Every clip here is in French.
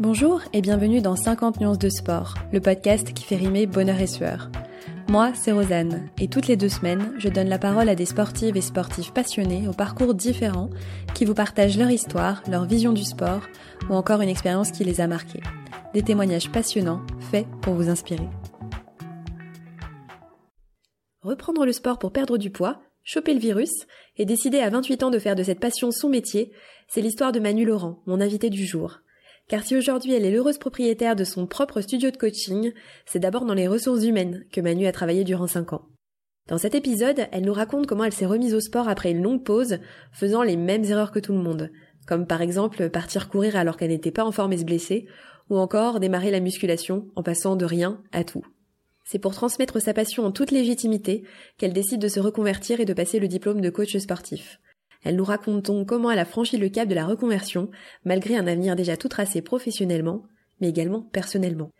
Bonjour et bienvenue dans 50 nuances de sport, le podcast qui fait rimer bonheur et sueur. Moi, c'est Rosanne, et toutes les deux semaines, je donne la parole à des sportives et sportifs passionnés aux parcours différents qui vous partagent leur histoire, leur vision du sport ou encore une expérience qui les a marqués. Des témoignages passionnants, faits pour vous inspirer. Reprendre le sport pour perdre du poids, choper le virus et décider à 28 ans de faire de cette passion son métier, c'est l'histoire de Manu Laurent, mon invité du jour. Car si aujourd'hui elle est l'heureuse propriétaire de son propre studio de coaching, c'est d'abord dans les ressources humaines que Manu a travaillé durant 5 ans. Dans cet épisode, elle nous raconte comment elle s'est remise au sport après une longue pause, faisant les mêmes erreurs que tout le monde, comme par exemple partir courir alors qu'elle n'était pas en forme et se blesser, ou encore démarrer la musculation en passant de rien à tout. C'est pour transmettre sa passion en toute légitimité qu'elle décide de se reconvertir et de passer le diplôme de coach sportif. Elle nous raconte donc comment elle a franchi le cap de la reconversion, malgré un avenir déjà tout tracé professionnellement, mais également personnellement.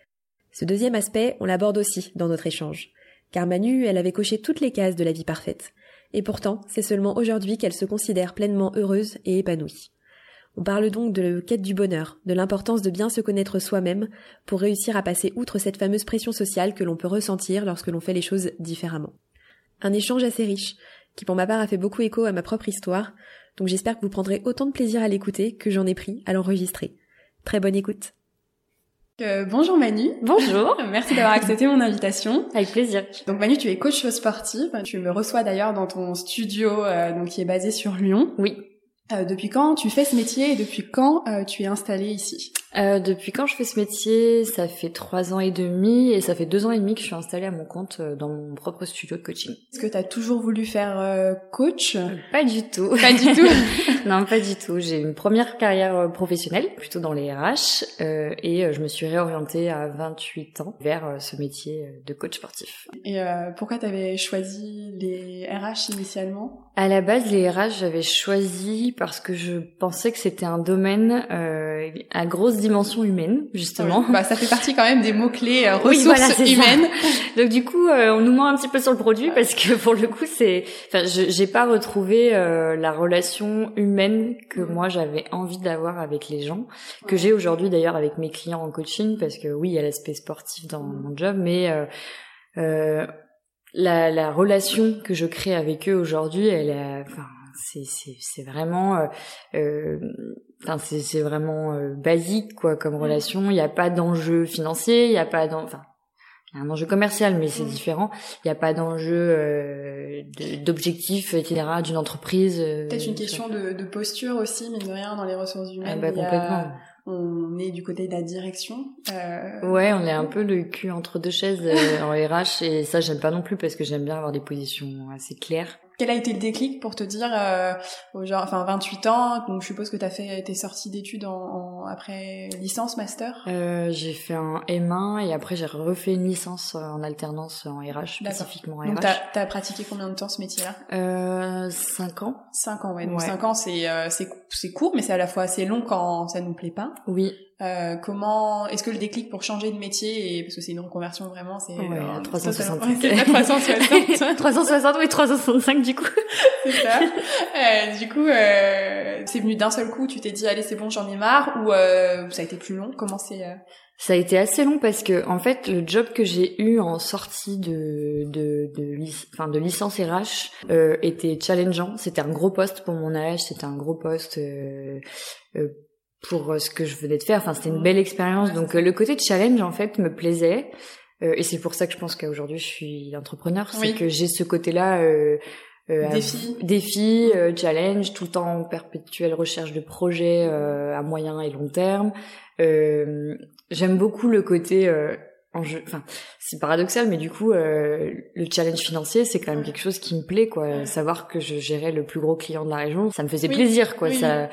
Ce deuxième aspect, on l'aborde aussi dans notre échange. Car Manu, elle avait coché toutes les cases de la vie parfaite. Et pourtant, c'est seulement aujourd'hui qu'elle se considère pleinement heureuse et épanouie. On parle donc de la quête du bonheur, de l'importance de bien se connaître soi-même pour réussir à passer outre cette fameuse pression sociale que l'on peut ressentir lorsque l'on fait les choses différemment. Un échange assez riche, qui pour ma part a fait beaucoup écho à ma propre histoire, donc j'espère que vous prendrez autant de plaisir à l'écouter que j'en ai pris à l'enregistrer. Très bonne écoute. Euh, bonjour Manu. Bonjour. Merci d'avoir accepté mon invitation. Avec plaisir. Donc Manu, tu es coach sportive. Tu me reçois d'ailleurs dans ton studio, euh, donc qui est basé sur Lyon. Oui. Euh, depuis quand tu fais ce métier et depuis quand euh, tu es installée ici? Euh, Depuis quand je fais ce métier? Ça fait trois ans et demi et ça fait deux ans et demi que je suis installée à mon compte euh, dans mon propre studio de coaching. Est-ce que tu as toujours voulu faire euh, coach? Pas du tout. Pas du tout Non, pas du tout. J'ai une première carrière professionnelle, plutôt dans les RH, et je me suis réorientée à 28 ans vers ce métier de coach sportif. Et pourquoi tu avais choisi les RH initialement? À la base, les RH, j'avais choisi parce que je pensais que c'était un domaine euh, à grosse dimension humaine, justement. Oui. Bah, ça fait partie quand même des mots-clés euh, ressources oui, voilà, humaines. Donc du coup, euh, on nous ment un petit peu sur le produit parce que pour le coup, c'est, enfin, j'ai pas retrouvé euh, la relation humaine que moi j'avais envie d'avoir avec les gens, que j'ai aujourd'hui d'ailleurs avec mes clients en coaching, parce que oui, il y a l'aspect sportif dans mon job, mais euh, la, la relation que je crée avec eux aujourd'hui, elle est, enfin, c'est c'est c'est vraiment euh, euh, c'est c'est vraiment euh, basique quoi comme mmh. relation il n'y a pas d'enjeu financier il n'y a pas enfin il y a un enjeu commercial mais c'est mmh. différent il n'y a pas d'enjeu euh, d'objectif etc d'une entreprise peut-être une question de, de posture aussi mine de rien dans les ressources humaines ah bah, complètement on est du côté de la direction. Euh... Ouais, on est un peu le cul entre deux chaises en RH et ça j'aime pas non plus parce que j'aime bien avoir des positions assez claires. Quel a été le déclic pour te dire, euh, genre, enfin 28 ans, donc je suppose que tu as fait tes sorties d'études en, en, après licence, master? Euh, J'ai fait un M1 et après j'ai refait une licence en alternance en RH, spécifiquement en RH. Donc as pratiqué combien de temps ce métier-là? Euh, 5 ans. 5 ans, ouais. Donc 5 ans c'est euh, c'est court, mais c'est à la fois assez long quand ça nous plaît pas. Oui. Euh, comment est-ce que le déclic pour changer de métier et parce que c'est une reconversion vraiment c'est ouais, euh, 360 c'est pas 360 360 oui 365 du coup. C'est ça. Euh, du coup euh, c'est venu d'un seul coup tu t'es dit allez c'est bon j'en ai marre ou euh, ça a été plus long? Comment c'est euh? ça a été assez long parce que en fait le job que j'ai eu en sortie de de de, enfin, de licence RH euh, était challengeant. C'était un gros poste pour mon âge c'était un gros poste euh, pour euh, ce que je venais de faire. Enfin, c'était une belle expérience. Donc, euh, le côté challenge, en fait, me plaisait. Euh, et c'est pour ça que je pense qu'aujourd'hui, je suis entrepreneur. C'est que j'ai ce côté-là... Euh, défi, défi challenge, tout le temps en perpétuelle recherche de projets à moyen et long terme. J'aime beaucoup le côté enfin c'est paradoxal mais du coup euh, le challenge financier c'est quand même quelque chose qui me plaît quoi. Savoir que je gérais le plus gros client de la région ça me faisait plaisir quoi. Ça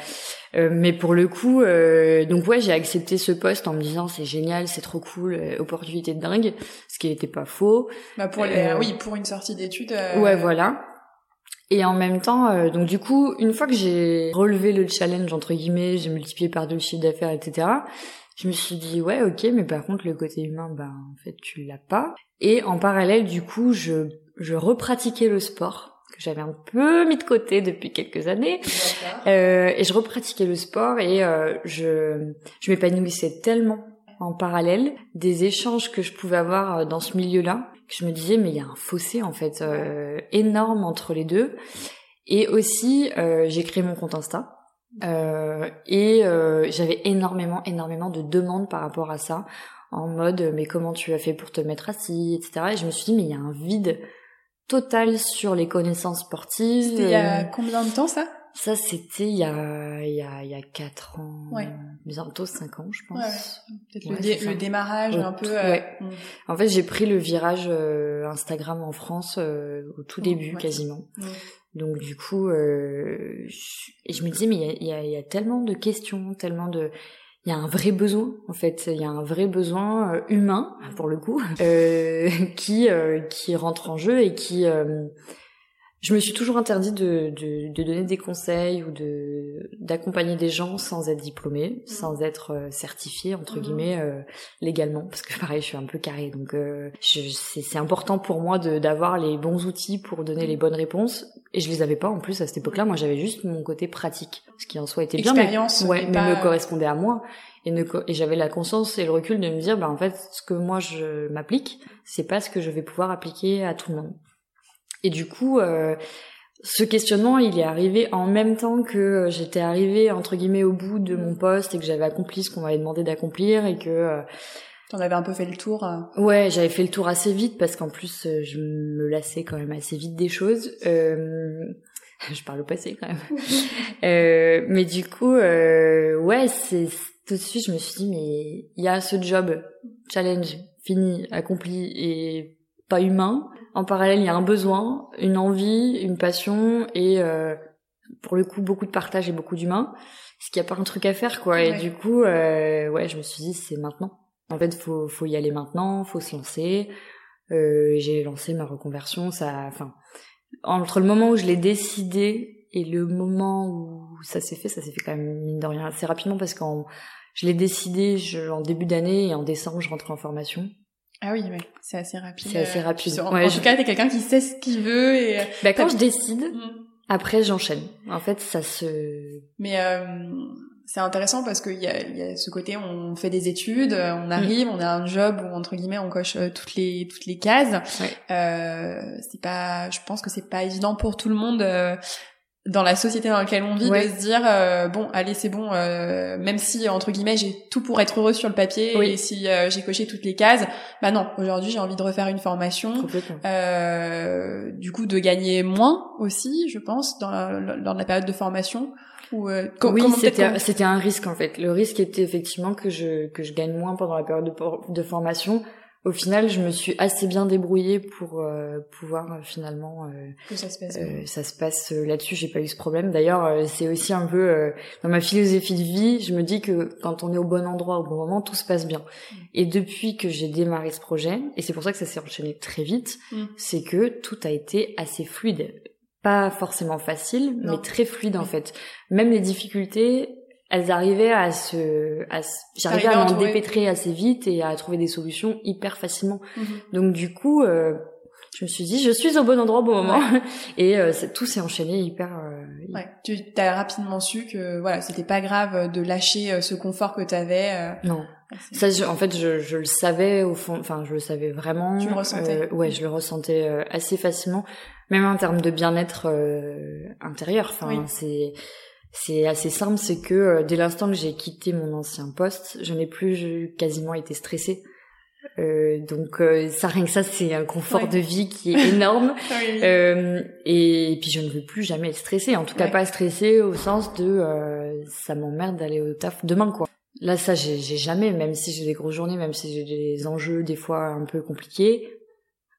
euh, mais pour le coup euh, donc ouais j'ai accepté ce poste en me disant c'est génial c'est trop cool euh, opportunité de dingue ce qui n'était pas faux. Bah pour les oui pour une sortie d'études ouais voilà. Et en même temps, donc du coup, une fois que j'ai relevé le challenge entre guillemets, j'ai multiplié par deux le chiffre d'affaires, etc je me suis dit ouais ok mais par contre le côté humain ben en fait tu l'as pas et en parallèle du coup je je repratiquais le sport que j'avais un peu mis de côté depuis quelques années. Euh, et je repratiquais le sport et euh, je, je m'épanouissais tellement en parallèle des échanges que je pouvais avoir euh, dans ce milieu-là que je me disais mais il y a un fossé en fait euh, énorme entre les deux. Et aussi euh, j'ai créé mon compte Insta. Euh, et j'avais énormément, énormément de demandes par rapport à ça, en mode mais comment tu as fait pour te mettre assis, etc. Et je me suis dit mais il y a un vide total sur les connaissances sportives. C'était il y a combien de temps ça? Ça c'était il y a il y a il y a quatre ans, ouais. bientôt cinq ans je pense. Ouais, Peut-être le, le, démarrage un peu. Ouais. Mm. En fait j'ai pris le virage euh, Instagram en France euh, au tout début quasiment. Mm. Donc du coup, euh, je, me disais mais il y a, tellement de questions, tellement de il y a un vrai besoin en fait. Il y a un vrai besoin euh, humain pour le coup euh, qui qui rentre en jeu et qui je me suis toujours interdit de, de, de, donner des conseils ou de d'accompagner des gens sans être diplômée, mmh. sans être euh, certifiée entre mmh. guillemets euh, légalement, parce que pareil, je suis un peu carré, donc euh, c'est important pour moi d'avoir les bons outils pour donner les bonnes réponses, et je les avais pas en plus à cette époque-là. Moi, j'avais juste mon côté pratique, ce qui en soi était bien, mais, ouais, mais me correspondait à moi, et, et j'avais la conscience et le recul de me dire, bah en fait, ce que moi je m'applique, c'est pas ce que je vais pouvoir appliquer à tout le monde. Et du coup, euh, ce questionnement, il est arrivé en même temps que euh, j'étais arrivée entre guillemets au bout de mon poste et que j'avais accompli ce qu'on m'avait demandé d'accomplir et que euh, T'en avais un peu fait le tour. Ouais, j'avais fait le tour assez vite parce qu'en plus je me lassais quand même assez vite des choses. Euh... je parle au passé quand même. euh, mais du coup, euh... ouais, c'est tout de suite je me suis dit mais il y a ce job challenge fini, accompli et pas humain en parallèle, il y a un besoin, une envie, une passion et euh, pour le coup beaucoup de partage et beaucoup d'humains. Ce qu'il n'y a pas un truc à faire quoi. Et du coup, euh, ouais, je me suis dit c'est maintenant. En fait, faut faut y aller maintenant, faut se lancer. Euh, j'ai lancé ma reconversion. Ça, enfin, entre le moment où je l'ai décidé et le moment où ça s'est fait, ça s'est fait quand même mine de rien assez rapidement parce qu'en je l'ai décidé je, en début d'année et en décembre je rentrais en formation. Ah oui, ouais, c'est assez rapide. C'est assez rapide. En, ouais, en tout cas, t'es quelqu'un qui sait ce qu'il veut et. Euh, bah, quand je décide, mm. après j'enchaîne. En fait, ça se. Mais euh, c'est intéressant parce qu'il y a, y a ce côté, on fait des études, on arrive, mm. on a un job où entre guillemets on coche euh, toutes les toutes les cases. Ouais. Euh, c'est pas, je pense que c'est pas évident pour tout le monde. Euh, dans la société dans laquelle on vit de se dire euh, bon allez c'est bon euh, même si entre guillemets j'ai tout pour être heureux sur le papier et si euh, j'ai coché toutes les cases bah non aujourd'hui j'ai envie de refaire une formation du coup de gagner moins aussi je pense dans la, dans la période de formation ou oui c'était c'était un risque en fait. Le risque était effectivement que je que je gagne moins pendant la période de, de formation au final, je me suis assez bien débrouillée pour euh, pouvoir euh, finalement euh, que ça se passe, ça se passe là-dessus. J'ai pas eu ce problème. D'ailleurs, c'est aussi un peu dans ma philosophie de vie. Je me dis que quand on est au bon endroit au bon moment, tout se passe bien. Mm. Et depuis que j'ai démarré ce projet, et c'est pour ça que ça s'est enchaîné très vite, mm. c'est que tout a été assez fluide. Pas forcément facile, mais très fluide en mm. fait. Même les difficultés, elles arrivaient à se, à j'arrivais à m'en dépêtrer assez vite et à trouver des solutions hyper facilement. Mhm. Donc du coup, euh, je me suis dit, je suis au bon endroit au bon moment, et euh, tout s'est enchaîné hyper. Euh, ouais. Tu as rapidement su que voilà, c'était pas grave de lâcher euh, ce confort que t'avais. Euh... Non. Ça, en fait, je, je, le savais au fond. Enfin, je le savais vraiment. Tu le ressentais. ouais, je le ressentais assez facilement, même en termes de bien-être intérieur. Enfin, c'est c'est assez simple, c'est que euh, dès l'instant que j'ai quitté mon ancien poste, je n'ai plus quasiment été stressée. Euh, donc euh, ça rien que ça c'est un confort de vie qui est énorme. Euh, et, puis je ne veux plus jamais être stressée. En tout cas pas stressée au sens de euh, ça m'emmerde d'aller au taf demain quoi. Là ça j'ai jamais même si j'ai des grosses journées même si j'ai des enjeux des fois un peu compliqués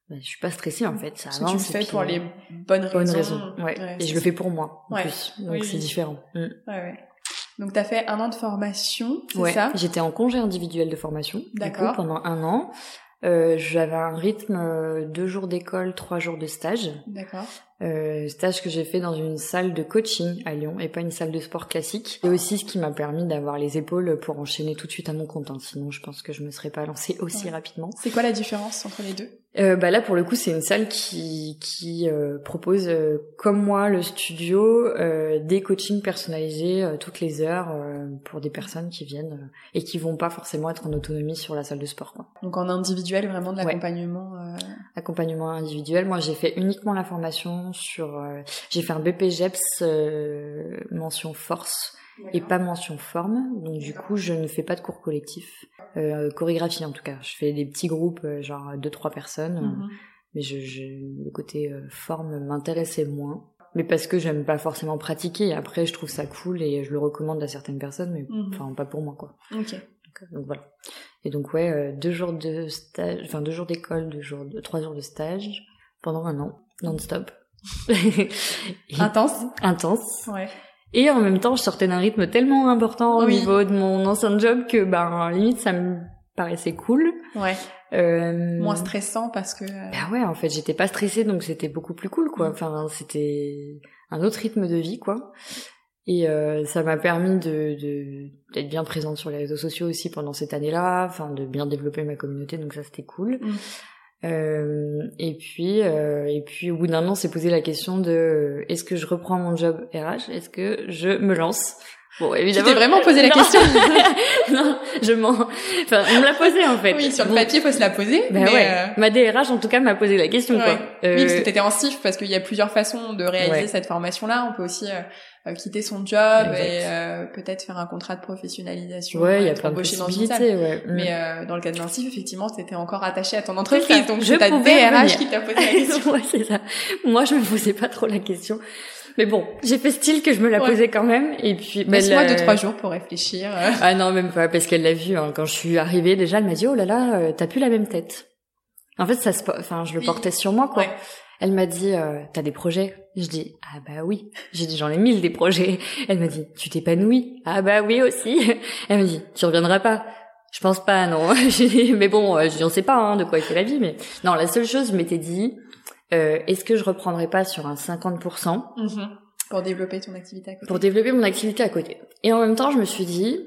bah, je suis pas stressée en fait. Ça avance. Tu le fais pour les bonnes raisons. Bonnes raisons. Ouais. et je le fais pour moi en plus. Donc c'est différent. Mm. Ouais, ouais. Donc t'as fait un an de formation, c'est ça? J'étais en congé individuel de formation. D'accord. Pendant un an. Euh, j'avais un rythme euh, deux jours d'école, trois jours de stage. D'accord. Euh, stage que j'ai fait dans une salle de coaching à Lyon et pas une salle de sport classique. Et aussi ce qui m'a permis d'avoir les épaules pour enchaîner tout de suite à mon compte. Hein. Sinon, je pense que je me serais pas lancée aussi rapidement. C'est quoi la différence entre les deux? Euh, bah là pour le coup c'est une salle qui qui euh, propose euh, comme moi le studio euh, des coachings personnalisés toutes les heures pour des personnes qui viennent et qui vont pas forcément être en autonomie sur la salle de sport quoi. Donc en individuel vraiment de l'accompagnement accompagnement individuel. Moi j'ai fait uniquement la formation sur j'ai fait un BPGEPS mention force et pas mention forme. Donc du coup, je ne fais pas de cours collectifs, euh, chorégraphie en tout cas. Je fais des petits groupes, euh, genre deux trois personnes, mhm. mais je, je, le côté euh, forme m'intéressait moins. Mais parce que j'aime pas forcément pratiquer. Après, je trouve ça cool et je le recommande à certaines personnes, mais mhm. enfin pas pour moi quoi. Ok. Donc, voilà. Et donc ouais, deux jours de stage, enfin deux jours d'école, deux jours, de, trois jours de stage pendant un an, non-stop. Intense. Intense. Ouais. Et en même temps, je sortais d'un rythme tellement important au niveau de mon ancien job que, ben, limite, ça me paraissait cool. Ouais. Euh... Moins stressant parce que. Euh, bah ouais, en fait, j'étais pas stressée, donc c'était beaucoup plus cool, quoi. Enfin, c'était un autre rythme de vie, quoi. Et euh, ça m'a permis de d'être bien présente sur les réseaux sociaux aussi pendant cette année-là, enfin de bien développer ma communauté, donc ça c'était cool. Mm. Euh, et puis, euh, et puis au bout d'un an, s'est posé la question de euh, est-ce que je reprends mon job RH, est-ce que je me lance? Bon, évidemment. Tu t'es vraiment posé la question Non, je m'en. Enfin, on me l'a posé en fait. Oui, sur le papier, faut se la poser. Ben mais ouais. Euh, Ma DRH, en tout cas, m'a posé la question. Quoi. Oui, parce que t'étais en CIF, parce qu'il y a plusieurs façons de réaliser cette formation-là. On peut aussi euh, quitter son job et euh, peut-être faire un contrat de professionnalisation. Ouais, il y a plein de possibilités. Ouais. Mm. Mais euh, dans le cas de Vincif, effectivement, c'était encore attaché à ton entreprise, donc c'est ta DRH qui t'a posé la question. ouais, c'est ça. Moi, je me posais pas trop la question. Mais bon, j'ai fait style que je me la posais quand même. Et puis, laisse-moi deux trois jours pour réfléchir. Ah non, même pas, parce qu'elle l'a vu hein. quand je suis arrivée. Déjà, elle m'a dit oh là là, t'as plus la même tête. En fait, ça se, enfin, je le portais sur moi quoi. Elle m'a dit, euh, t'as des projets? Je dis, ah bah oui. J'ai dit, j'en ai mille des projets. Elle m'a dit, tu t'épanouis? Ah bah oui aussi. Elle m'a dit, tu reviendras pas Je pense pas, non. mais bon, euh, je n'en sais pas hein, de quoi est la vie. Mais non, la seule chose, je m'étais dit, euh, est-ce que je reprendrai pas sur un 50% mm-hmm. Pour développer ton activité à côté. Pour développer mon activité à côté. Et en même temps, je me suis dit,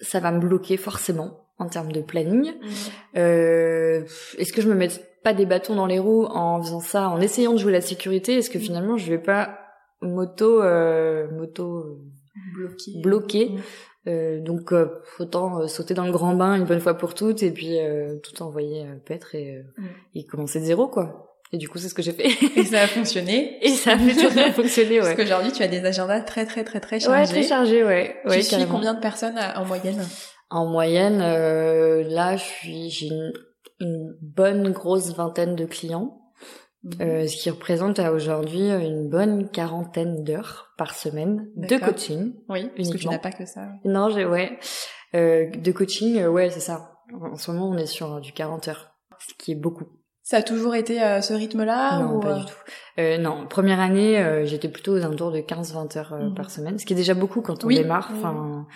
ça va me bloquer forcément en termes de planning. Mm-hmm. Euh, est-ce que je me mets pas des bâtons dans les roues en faisant ça, en essayant de jouer la sécurité? Est-ce que mm. finalement je vais pas moto euh, moto bloqué bloqué euh, donc euh, autant euh, sauter dans le grand bain une bonne fois pour toutes et puis tout envoyer paître et, mm. et commencer de zéro quoi. Et du coup, c'est ce que j'ai fait. Et ça a fonctionné. Et ça a bien fonctionné, ouais. Parce qu'aujourd'hui, tu as des agendas très, très, très, très chargés. Ouais, très chargés, ouais. Tu suis combien de personnes en moyenne En moyenne, là, je suis, j'ai une une bonne grosse vingtaine de clients, mhm. euh, ce qui représente à aujourd'hui une bonne quarantaine d'heures par semaine de coaching. Oui, parce que tu n'as pas que ça. Non, j'ai ouais, euh, de coaching, euh, ouais, c'est ça. En ce moment, on est sur du 40 heures, ce qui est beaucoup. Ça a toujours été euh, ce rythme-là Non, pas du tout. Euh, non, première année, j'étais plutôt aux alentours de 15-20 heures mhm. par semaine, ce qui est déjà beaucoup quand on démarre. Enfin,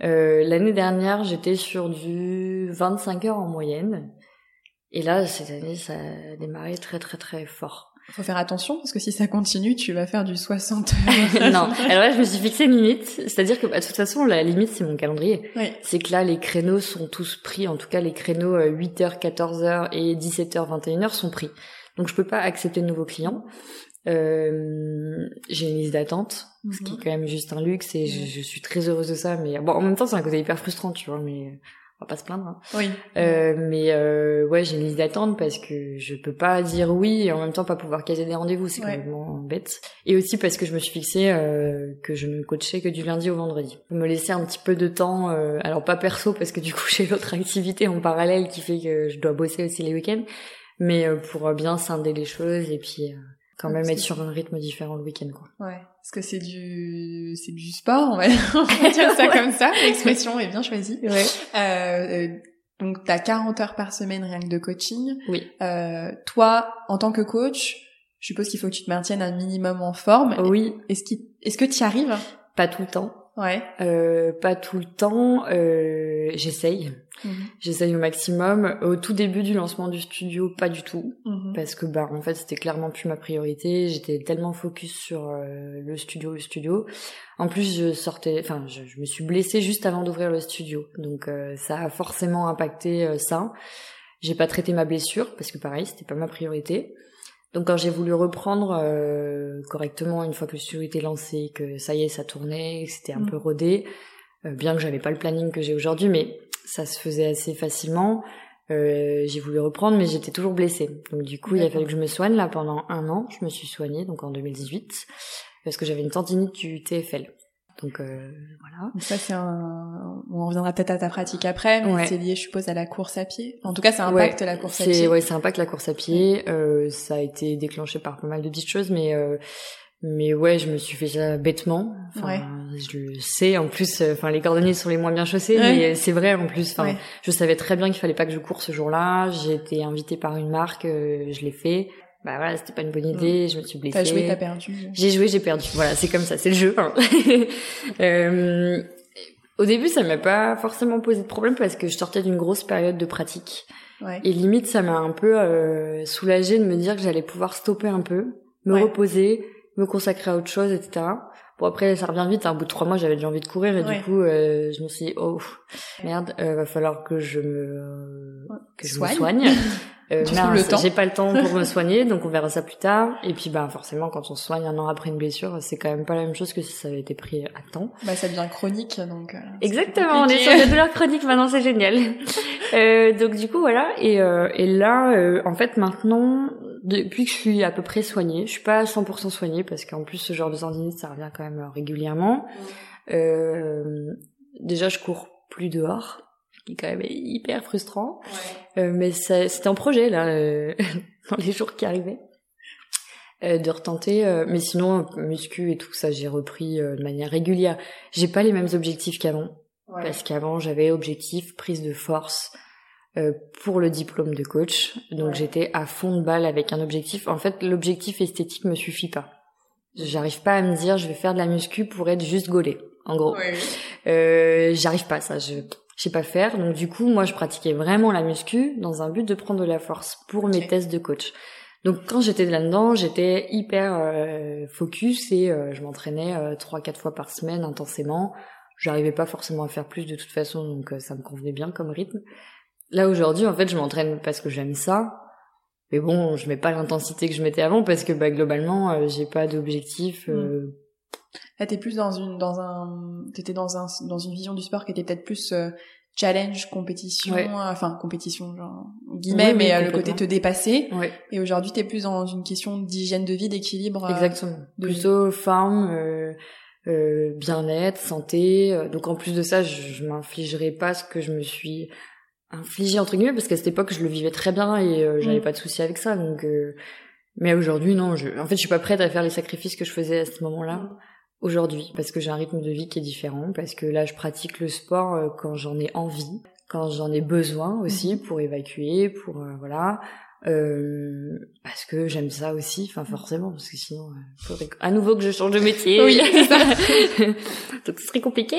l'année dernière, j'étais sur du 25 heures en moyenne. Et là, cette année, ça a démarré très très très fort. Faut faire attention parce que si ça continue, tu vas faire du 60. non. Alors là, je me suis fixé une limite, c'est-à-dire que bah, de toute façon, la limite c'est mon calendrier. Oui. C'est que là, les créneaux sont tous pris. En tout cas, les créneaux 8h, euh, 14h et 17h, 21h sont pris. Donc je peux pas accepter de nouveaux clients. Euh, j'ai une liste d'attente, ce qui est mhm. quand même juste un luxe et je, je, suis très heureuse de ça. Mais bon, en même temps, c'est un côté hyper frustrant, tu vois. Mais on va pas se plaindre. Hein. Oui. Euh, mais euh, ouais, j'ai une liste d'attente parce que je peux pas dire oui et en même temps pas pouvoir caser des rendez-vous, c'est complètement bête. Et aussi parce que je me suis fixé euh, que je ne coachais que du lundi au vendredi. Me laisser un petit peu de temps, euh, alors pas perso parce que du coup j'ai l'autre activité en parallèle qui fait que je dois bosser aussi les week-ends, mais euh, pour bien scinder les choses et puis euh, quand même être sur un rythme différent le week-end quoi. Ouais, parce que c'est du c'est du sport, on va, dire ça comme ça. L'expression est bien choisie. Ouais. Euh, donc t'as 40 heures par semaine rien que de coaching. Oui. Euh, toi, en tant que coach, je suppose qu'il faut que tu te maintiennes un minimum en forme. Oui. Est-ce est-ce que tu y arrives? Pas tout le temps. Ouais. Euh, pas tout le temps. Euh, J'essaye. Mhm. J'essaye au maximum. Au tout début du lancement du studio, pas du tout. Mhm. Parce que bah en fait c'était clairement plus ma priorité. J'étais tellement focus sur euh, le studio, le studio. En plus je sortais, enfin je, je me suis blessée juste avant d'ouvrir le studio, donc euh, ça a forcément impacté euh, ça. J'ai pas traité ma blessure parce que pareil c'était pas ma priorité. Donc quand j'ai voulu reprendre euh, correctement une fois que le studio était lancé, que ça y est ça tournait, que c'était un Mm. peu rodé, euh, bien que j'avais pas le planning que j'ai aujourd'hui, mais ça se faisait assez facilement. Euh, j'ai voulu reprendre, mais j'étais toujours blessée. Donc du coup, il a fallu que je me soigne là pendant un an. Je me suis soignée donc en 2018 parce que j'avais une tendinite du TFL. Donc euh, voilà. Ça c'est un. On reviendra peut-être à ta pratique après, mais Ouais. c'est lié, je suppose, à la course à pied. En tout cas, ça impacte Ouais, la course à pied. ouais, ça impacte la course à pied. Euh, ça a été déclenché par pas mal de petites choses, mais euh, mais ouais, je me suis fait ça bêtement. Enfin, Ouais. je le sais. En plus, euh, enfin, les cordonniers sont les moins bien chaussés, Ouais. mais c'est vrai. En plus, enfin, Ouais. je savais très bien qu'il fallait pas que je cours ce jour-là. J'ai été invitée par une marque, euh, je l'ai fait. Bah voilà, c'était pas une bonne idée. Je me suis blessée. T'as joué, t'as perdu. J'ai joué, j'ai perdu. Voilà, c'est comme ça, c'est le jeu. hein. Euh, au début, ça m'a pas forcément posé de problème parce que je sortais d'une grosse période de pratique. Ouais. Et limite, ça m'a un peu euh, soulagée de me dire que j'allais pouvoir stopper un peu, me Ouais. reposer, me consacrer à autre chose, etc. Bon après, ça revient vite. hein. Au bout de trois mois, j'avais déjà envie de courir et Ouais. du coup, euh, je me suis dit oh merde, euh, va falloir que je me que je Soigne. me soigne. Euh. J'ai pas le temps pour me soigner, donc on verra ça plus tard. Et puis bah forcément, quand on se soigne un an après une blessure, c'est quand même pas la même chose que si ça avait été pris à temps. Bah ça devient chronique, donc. euh, Exactement, on est sur des douleurs chroniques maintenant, c'est génial. Euh, donc du coup voilà, et, euh, et là, euh, en fait maintenant, depuis que je suis à peu près soignée, je suis pas à 100% soignée parce qu'en plus ce genre de tendinite ça revient quand même euh, régulièrement. Euh, déjà je cours plus dehors, ce qui est quand même hyper frustrant. Euh, mais c'était en projet là, euh, dans les jours qui arrivaient. Euh, de retenter, euh, mais sinon muscu et tout ça j'ai repris de manière régulière. J'ai pas les mêmes objectifs qu'avant. Ouais. Parce qu'avant, j'avais objectif prise de force pour le diplôme de coach. Donc Ouais. j'étais à fond de balle avec un objectif. En fait, l'objectif esthétique me suffit pas. J'arrive pas à me dire je vais faire de la muscu pour être juste gaulée. En gros, Ouais, euh, j'arrive pas à ça. Je je sais pas faire. Donc du coup, moi, je pratiquais vraiment la muscu dans un but de prendre de la force pour mes tests de coach. Donc quand j'étais là-dedans, j'étais hyper euh, focus et euh, je m'entraînais euh, trois quatre fois par semaine intensément. J'arrivais pas forcément à faire plus de toute façon, donc euh, ça me convenait bien comme rythme. Là aujourd'hui, en fait, je m'entraîne parce que j'aime ça. Mais bon, je mets pas l'intensité que je mettais avant parce que bah, globalement, euh, j'ai pas d'objectif. euh, Là, t'es plus dans une, dans un, t'étais dans un, dans une vision du sport qui était peut-être plus euh, challenge, compétition, Ouais. euh, enfin compétition, genre guillemets, Oui, mais euh, le côté te dépasser. Ouais, Et aujourd'hui, t'es plus dans une question d'hygiène de vie, d'équilibre. exactement. de- Plutôt forme, euh, euh, bien-être, santé. Donc en plus de ça, je, je m'infligerai pas ce que je me suis infligé entre guillemets parce qu'à cette époque, je le vivais très bien et euh, j'avais Mm. pas de souci avec ça. Donc, euh, mais aujourd'hui, non. Je... En fait, je suis pas prête à faire les sacrifices que je faisais à ce moment-là. Aujourd'hui, parce que j'ai un rythme de vie qui est différent, parce que là, je pratique le sport euh, quand j'en ai envie, quand j'en ai besoin aussi pour évacuer, pour euh, voilà, euh, parce que j'aime ça aussi, enfin forcément, parce que sinon, il faudrait à nouveau que je change de métier. Oui, c'est ça. Donc ce serait compliqué.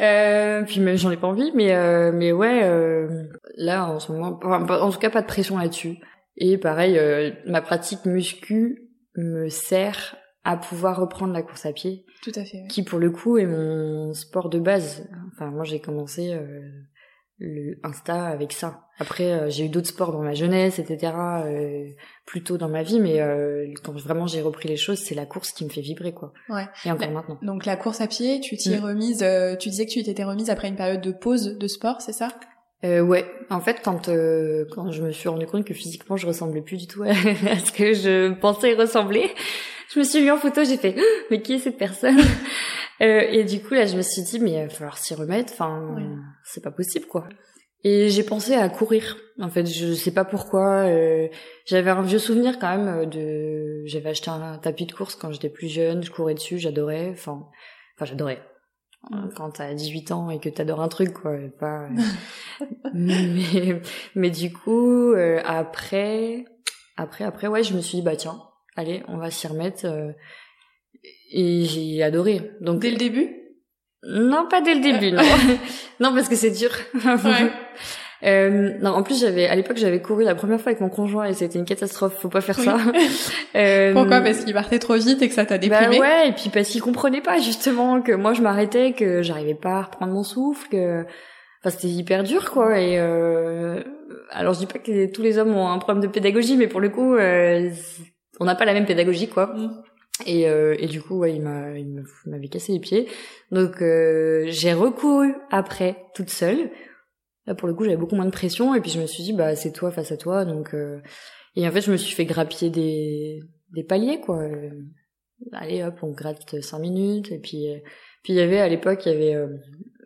Euh, puis même j'en ai pas envie, mais euh, mais ouais, euh, là en ce moment, enfin, en tout cas pas de pression là-dessus. Et pareil, euh, ma pratique muscu me sert à pouvoir reprendre la course à pied Tout à fait. ouais. qui pour le coup est mon sport de base. Enfin, moi j'ai commencé euh, le Insta avec ça. Après, euh, j'ai eu d'autres sports dans ma jeunesse, etc. Euh, plus tôt dans ma vie, mais euh, quand vraiment j'ai repris les choses, c'est la course qui me fait vibrer, quoi. Ouais. Et encore Mais- maintenant. Donc la course à pied, tu t'y es Mm. remise. euh, tu disais que tu t'étais remise après une période de pause de sport, c'est ça? Euh, ouais, en fait, quand euh, quand je me suis rendu compte que physiquement je ressemblais plus du tout à, à ce que je pensais ressembler, je me suis mis en photo, j'ai fait mais qui est cette personne? Euh, Et du coup là, je me suis dit mais il va falloir s'y remettre. Enfin, Ouais. c'est pas possible quoi. Et j'ai pensé à courir. En fait, je sais pas pourquoi. euh, j'avais un vieux souvenir quand même euh, de. J'avais acheté un tapis de course quand j'étais plus jeune. Je courais dessus, j'adorais. Enfin, enfin j'adorais. Quand t'as 18 ans et que t'adores un truc, quoi, pas. euh, mais, mais du coup, euh, après, après, après, ouais, je me suis dit bah tiens, allez, on va s'y remettre. Et j'ai adoré. Donc Dès le début? Non, pas dès le début, non. non, parce que c'est dur. Ouais. Euh, non, en plus j'avais à l'époque j'avais couru la première fois avec mon conjoint et c'était une catastrophe. Faut pas faire Oui. ça. Euh, Pourquoi? Parce qu'il partait trop vite et que ça t'a bah déprimé? ouais, et puis parce qu'il comprenait pas justement que moi je m'arrêtais, que j'arrivais pas à reprendre mon souffle, que enfin c'était hyper dur quoi. Et euh... alors je dis pas que tous les hommes ont un problème de pédagogie, mais pour le coup euh, on n'a pas la même pédagogie quoi. Mm. Et, euh, et du coup ouais il m'avait cassé les pieds. Donc euh, j'ai recouru après toute seule. Là pour le coup j'avais beaucoup moins de pression et puis je me suis dit bah c'est toi face à toi donc euh... et en fait je me suis fait grappiller des des paliers quoi. Euh, allez hop, on gratte cinq minutes et puis euh, puis il y avait à l'époque il y avait euh,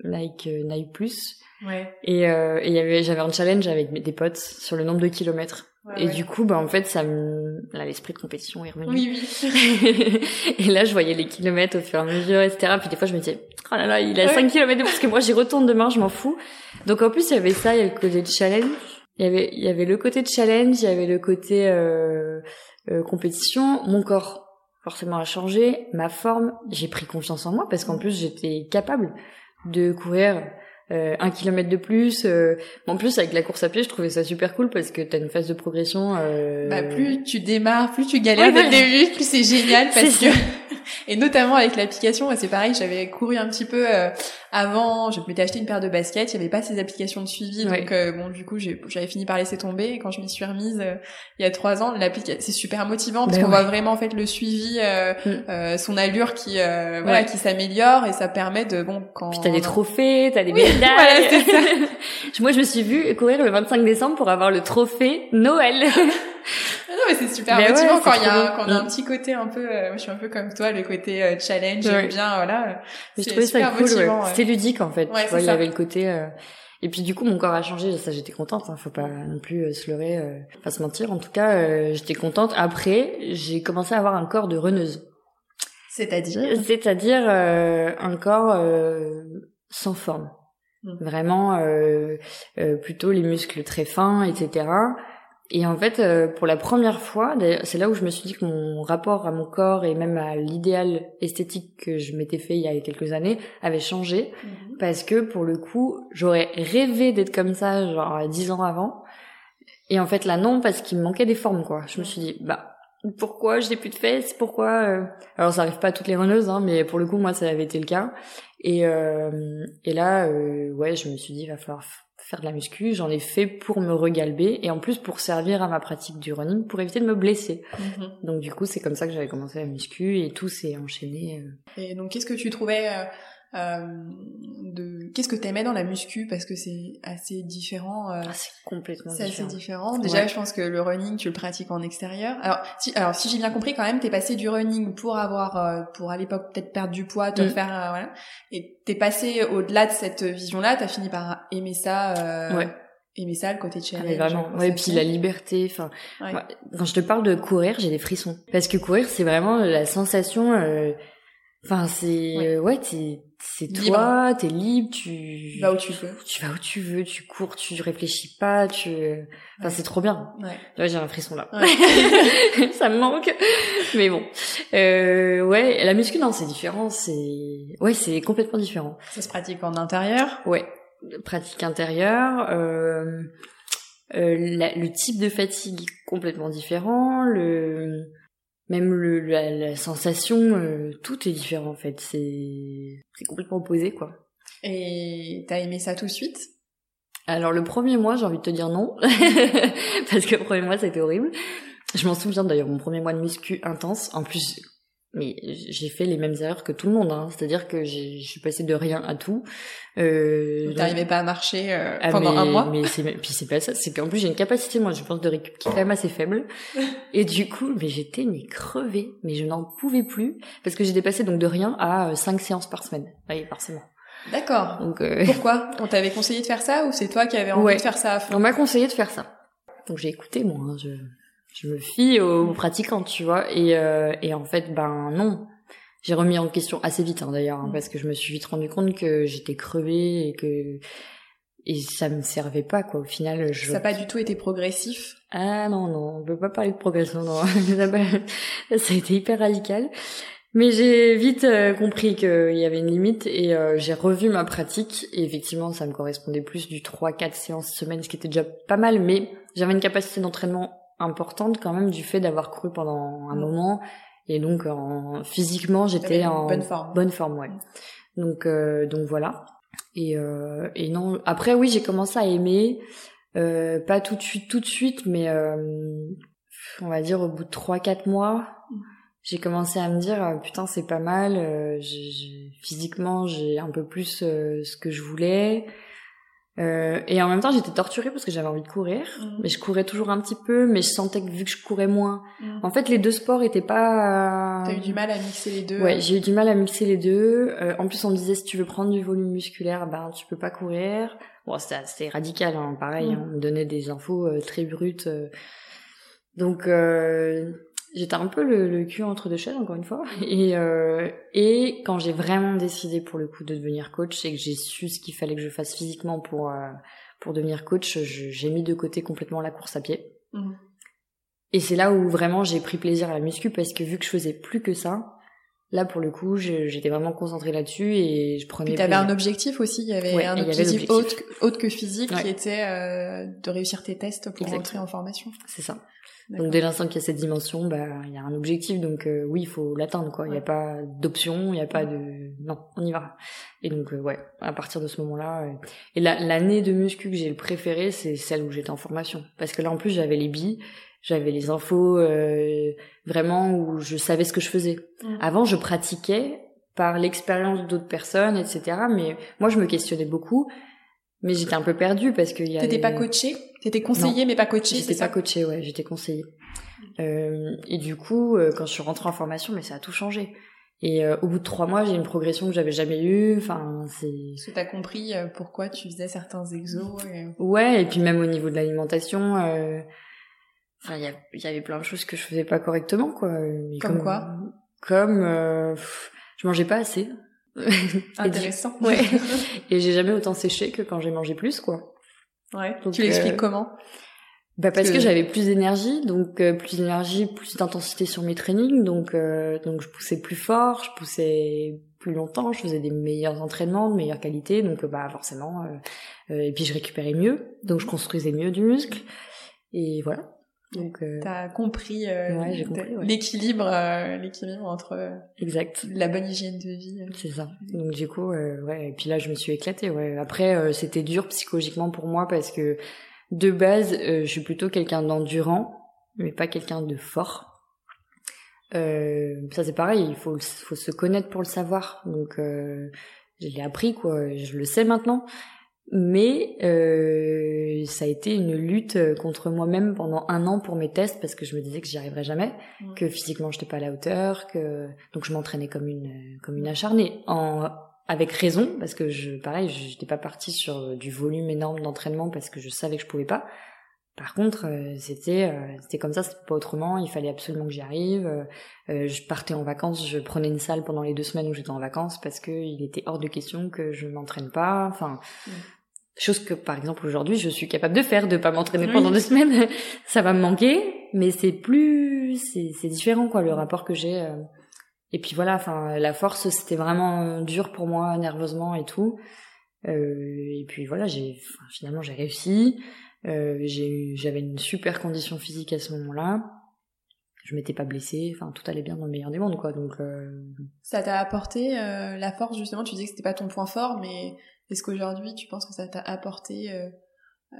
Nike Nike Plus Ouais. et euh, et y avait j'avais un challenge avec des potes sur le nombre de kilomètres Ouais, et ouais. du coup bah en fait ça me là l'esprit de compétition est revenu Oui, oui. et là je voyais les kilomètres au fur et à mesure etc puis des fois je me disais oh là là il a Ouais. 5 kilomètres de plus que moi j'y retourne demain je m'en fous donc en plus il y avait ça il y a le côté de challenge il y avait il y avait le côté de challenge il y avait le côté euh, euh, compétition mon corps forcément a changé ma forme j'ai pris confiance en moi parce qu'en plus j'étais capable de courir euh, un kilomètre de plus euh, en plus avec la course à pied je trouvais ça super cool parce que t'as une phase de progression euh, Bah, plus tu démarres, plus tu galères dès le début, plus c'est génial parce que et notamment avec l'application, c'est pareil, j'avais couru un petit peu euh, avant, je m'étais acheté une paire de baskets, il y avait pas ces applications de suivi, Ouais. donc euh, bon du coup j'avais fini par laisser tomber. Et quand je m'y suis remise euh, il y a trois ans, l'application c'est super motivant parce Ben qu'on ouais. voit vraiment en fait le suivi, euh, Mm. euh, son allure qui euh, voilà Ouais. qui s'améliore et ça permet de bon quand Puis t'as des trophées, t'as des Oui, voilà, ça. Moi, je me suis vue courir le 25 décembre pour avoir le trophée Noël. Ah non, mais c'est super Mais ouais, motivant c'est quand il y a quand on a un petit côté un peu, euh, je suis un peu comme toi, le côté euh, challenge, Ouais. bien, voilà. Mais je trouvais ça cool, ouais. ouais. C'était ludique, en fait. Ouais, vois, il y avait le côté, euh, et puis du coup, mon corps a changé, ça j'étais contente, hein. faut pas non plus euh, se leurrer, euh, pas se mentir. En tout cas, euh, j'étais contente. Après, j'ai commencé à avoir un corps de runneuse. C'est-à-dire? C'est-à-dire euh, un corps euh, sans forme. Mm. Vraiment euh, euh, plutôt les muscles très fins, etc. Et en fait, euh, pour la première fois, c'est là où je me suis dit que mon rapport à mon corps et même à l'idéal esthétique que je m'étais fait il y a quelques années avait changé. Parce que pour le coup, j'aurais rêvé d'être comme ça, genre dix ans avant. Et en fait, là, non, parce qu'il me manquait des formes, quoi. Je me suis dit, bah, pourquoi j'ai plus de fesses? Pourquoi euh, Alors, ça arrive pas à toutes les runneuses, hein, mais pour le coup, moi, ça avait été le cas. Et, euh, et là, euh, ouais, je me suis dit, il va falloir faire de la muscu. J'en ai fait pour me regalber et en plus pour servir à ma pratique du running, pour éviter de me blesser. Mhm. Donc du coup, c'est comme ça que j'avais commencé la muscu et tout s'est enchaîné. euh. Et donc, qu'est-ce que tu trouvais euh, de, qu'est-ce que t'aimais dans la muscu? Parce que c'est assez différent. euh, Ah, c'est complètement c'est assez différent. différent. Déjà, Ouais. je pense que le running, tu le pratiques en extérieur. Alors, si, alors si j'ai bien compris, quand même, t'es passé du running pour avoir, euh, pour à l'époque peut-être perdre du poids, te Mm. faire, euh, voilà. Et t'es passé au-delà de cette vision-là. T'as fini par aimer ça. Euh, Ouais. Aimer ça, le côté Ah, challenge. mais vraiment. Ouais, et puis la liberté. Enfin, ouais, quand je te parle de courir, j'ai des frissons. Parce que courir, c'est vraiment la sensation. euh, Enfin, c'est Ouais. ouais, t'es c'est toi, t'es libre, tu Va où tu veux. tu vas où tu veux, tu cours, tu réfléchis pas, tu. Enfin, Ouais. c'est trop bien. Ouais. Ouais, j'ai un frisson là. Ouais. ça me manque. Mais bon. Euh, ouais, la muscu, non, c'est différent. C'est, ouais, c'est complètement différent. Ça se pratique en intérieur? Ouais. Pratique intérieure, euh, euh, la- le type de fatigue complètement différent, le, même le, la, la sensation, euh, tout est différent en fait. C'est, c'est complètement opposé quoi. Et t'as aimé ça tout de suite? Alors le premier mois, j'ai envie de te dire non, parce que le premier mois, c'était horrible. Je m'en souviens d'ailleurs, mon premier mois de muscu intense. En plus, mais j'ai fait les mêmes erreurs que tout le monde. Hein. C'est-à-dire que j'ai- je suis passée de rien à tout. Euh, T'arrivais pas à marcher euh, ah, pendant mais, un mois? Mais c'est puis c'est pas ça. C'est qu'en plus j'ai une capacité, moi, je pense de récup qui est quand même assez faible. Et du coup, mais j'étais mais crevée, mais je n'en pouvais plus parce que j'ai dépassé donc de rien à 5 séances par semaine. Oui, forcément. D'accord. Donc euh, Pourquoi? On t'avait conseillé de faire ça ou c'est toi qui avais envie Ouais. de faire ça à fond? On m'a conseillé de faire ça. Donc j'ai écouté moi, hein, je, je me fie aux pratiquants, tu vois. Et, euh, et en fait, ben non. J'ai remis en question assez vite hein, d'ailleurs, hein, Mm. parce que je me suis vite rendu compte que j'étais crevée et que et ça me servait pas quoi. Au final, je Ça n'a pas du tout été progressif? ah non non, on peut pas parler de progression non. ça a été hyper radical. Mais j'ai vite euh, compris qu'il y avait une limite et euh, j'ai revu ma pratique et effectivement ça me correspondait plus du 3-4 séances semaine, ce qui était déjà pas mal, mais j'avais une capacité d'entraînement importante quand même du fait d'avoir couru pendant un mm. moment et donc en, physiquement j'étais en bonne forme. Bonne forme, ouais. Donc euh, donc voilà. Et, et non, après oui j'ai commencé à aimer, pas tout de suite tout de suite, mais on va dire au bout de 3-4 mois j'ai commencé à me dire euh, putain c'est pas mal euh, physiquement j'ai un peu plus euh, ce que je voulais et en même temps j'étais torturée parce que j'avais envie de courir mm. mais je courais toujours un petit peu mais je sentais que vu que je courais moins mm. en fait les deux sports étaient pas t'as eu du mal à mixer les deux ouais j'ai eu du mal à mixer les deux en plus on me disait si tu veux prendre du volume musculaire ben tu peux pas courir bon c'était radical hein, pareil mm. hein, on me donnait des infos très brutes donc j'étais un peu le, le, cul entre deux chaises encore une fois et euh, et quand j'ai vraiment décidé pour le coup de devenir coach et que j'ai su ce qu'il fallait que je fasse physiquement pour euh, pour devenir coach j'ai mis de côté complètement la course à pied mmh. et c'est là où vraiment j'ai pris plaisir à la muscu parce que vu que je faisais plus que ça là pour le coup j'étais vraiment concentrée là-dessus et je prenais tu avais un objectif aussi il y avait un objectif, Autre, autre, que physique qui était euh, de réussir tes tests pour entrer en formation. C'est ça. Donc dès l'instant qu'il y a cette dimension, bah il y a un objectif, donc euh, oui il faut l'atteindre quoi. Il n'y a pas d'option, il n'y a pas de non, on y va. Et donc euh, ouais, à partir de ce moment-là, euh, et l'année de muscu que j'ai le préféré, c'est celle où j'étais en formation, parce que là en plus j'avais les billes, j'avais les infos vraiment où je savais ce que je faisais. Avant je pratiquais par l'expérience d'autres personnes, etc. Mais moi je me questionnais beaucoup mais j'étais un peu perdue parce que y T'étais pas coachée? T'étais conseillée mais pas coachée J'étais pas coachée, ouais, j'étais conseillée. Euh, et du coup, euh, quand je suis rentrée en formation, mais ça a tout changé. Et euh, au bout de trois mois, j'ai une progression que j'avais jamais eue. Enfin, c'est. Parce que t'as compris euh, pourquoi tu faisais certains exos. Et... Ouais, et puis même au niveau de l'alimentation, enfin, il y, y, avait plein de choses que je faisais pas correctement, quoi. comme, quoi Comme, je mangeais pas assez. Intéressant. ouais. Et j'ai jamais autant séché que quand j'ai mangé plus, quoi. Ouais. tu l'expliques euh, comment? Bah parce que, j'avais plus d'énergie, donc euh, plus d'énergie, plus d'intensité sur mes trainings, donc euh, donc je poussais plus fort, je poussais plus longtemps, je faisais des meilleurs entraînements, de meilleure qualité, donc bah forcément, et puis je récupérais mieux, donc je construisais mieux du muscle, et voilà. Donc, euh... t'as compris, euh, l'équilibre, euh, l'équilibre entre exact la bonne hygiène de vie. C'est ça. Donc du coup, euh, ouais. Et puis là, je me suis éclatée. Ouais. Après, c'était dur psychologiquement pour moi parce que de base, je suis plutôt quelqu'un d'endurant, mais pas quelqu'un de fort. ça c'est pareil. Il faut, faut se connaître pour le savoir. Donc je l'ai appris quoi. Je le sais maintenant mais euh, ça a été une lutte contre moi-même pendant un an pour mes tests parce que je me disais que j'y arriverais jamais, que physiquement j'étais pas à la hauteur, que donc je m'entraînais comme une comme une acharnée, en avec raison parce que je pareil j'étais pas partie sur du volume énorme d'entraînement parce que je savais que je pouvais pas. Par contre, euh, c'était euh, c'était comme ça, c'était pas autrement. Il fallait absolument que j'y arrive. Euh, je partais en vacances, je prenais une salle pendant les deux semaines où j'étais en vacances parce que il était hors de question que je m'entraîne pas. Enfin, Chose que, par exemple, aujourd'hui, je suis capable de faire, de pas m'entraîner pendant deux semaines. Ça va me manquer, mais c'est plus, c'est différent, quoi, le rapport que j'ai. Euh. Et puis voilà, enfin, la force, c'était vraiment dur pour moi, nerveusement et tout. Euh, et puis voilà, j'ai, finalement, j'ai réussi. Euh, j'avais une super condition physique à ce moment-là. Je m'étais pas blessée. Enfin, tout allait bien dans le meilleur des mondes, quoi. Donc, euh... ça t'a apporté euh, la force justement. Tu disais que c'était pas ton point fort, mais est-ce qu'aujourd'hui, tu penses que ça t'a apporté, euh, euh,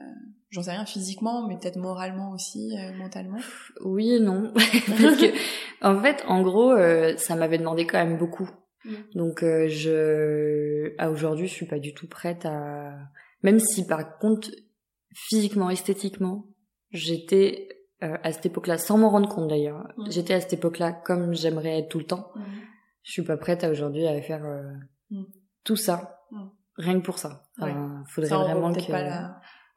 j'en sais rien, physiquement, mais peut-être moralement aussi, euh, mentalement? Oui et non. Parce que, en fait, en gros, euh, ça m'avait demandé quand même beaucoup. Mm. Donc, je, à aujourd'hui, je suis pas du tout prête à, même si par contre, physiquement, esthétiquement, j'étais à cette époque-là, sans m'en rendre compte d'ailleurs, mm. j'étais à cette époque-là comme j'aimerais être tout le temps. Mm. Je suis pas prête à aujourd'hui à faire tout ça rien que pour ça. faudrait vraiment que.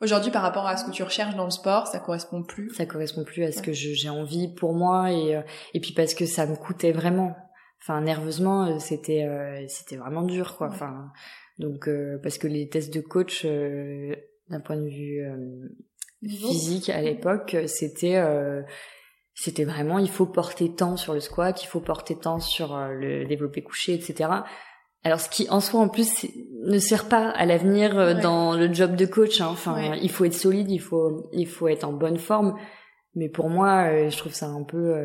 Aujourd'hui, par rapport à ce que tu recherches dans le sport, ça correspond plus. Ça correspond plus à ce que j'ai envie pour moi et euh, et puis parce que ça me coûtait vraiment. Enfin, nerveusement, euh, c'était euh, c'était vraiment dur, quoi. Enfin, donc parce que les tests de coach, d'un point de vue physique à l'époque, c'était c'était vraiment il faut porter tant sur le squat, il faut porter tant sur le développé couché, etc. Alors ce qui en soi en plus ne sert pas à l'avenir euh, dans le job de coach. Hein. Enfin, il faut être solide, il faut il faut être en bonne forme. Mais pour moi, euh, je trouve ça un peu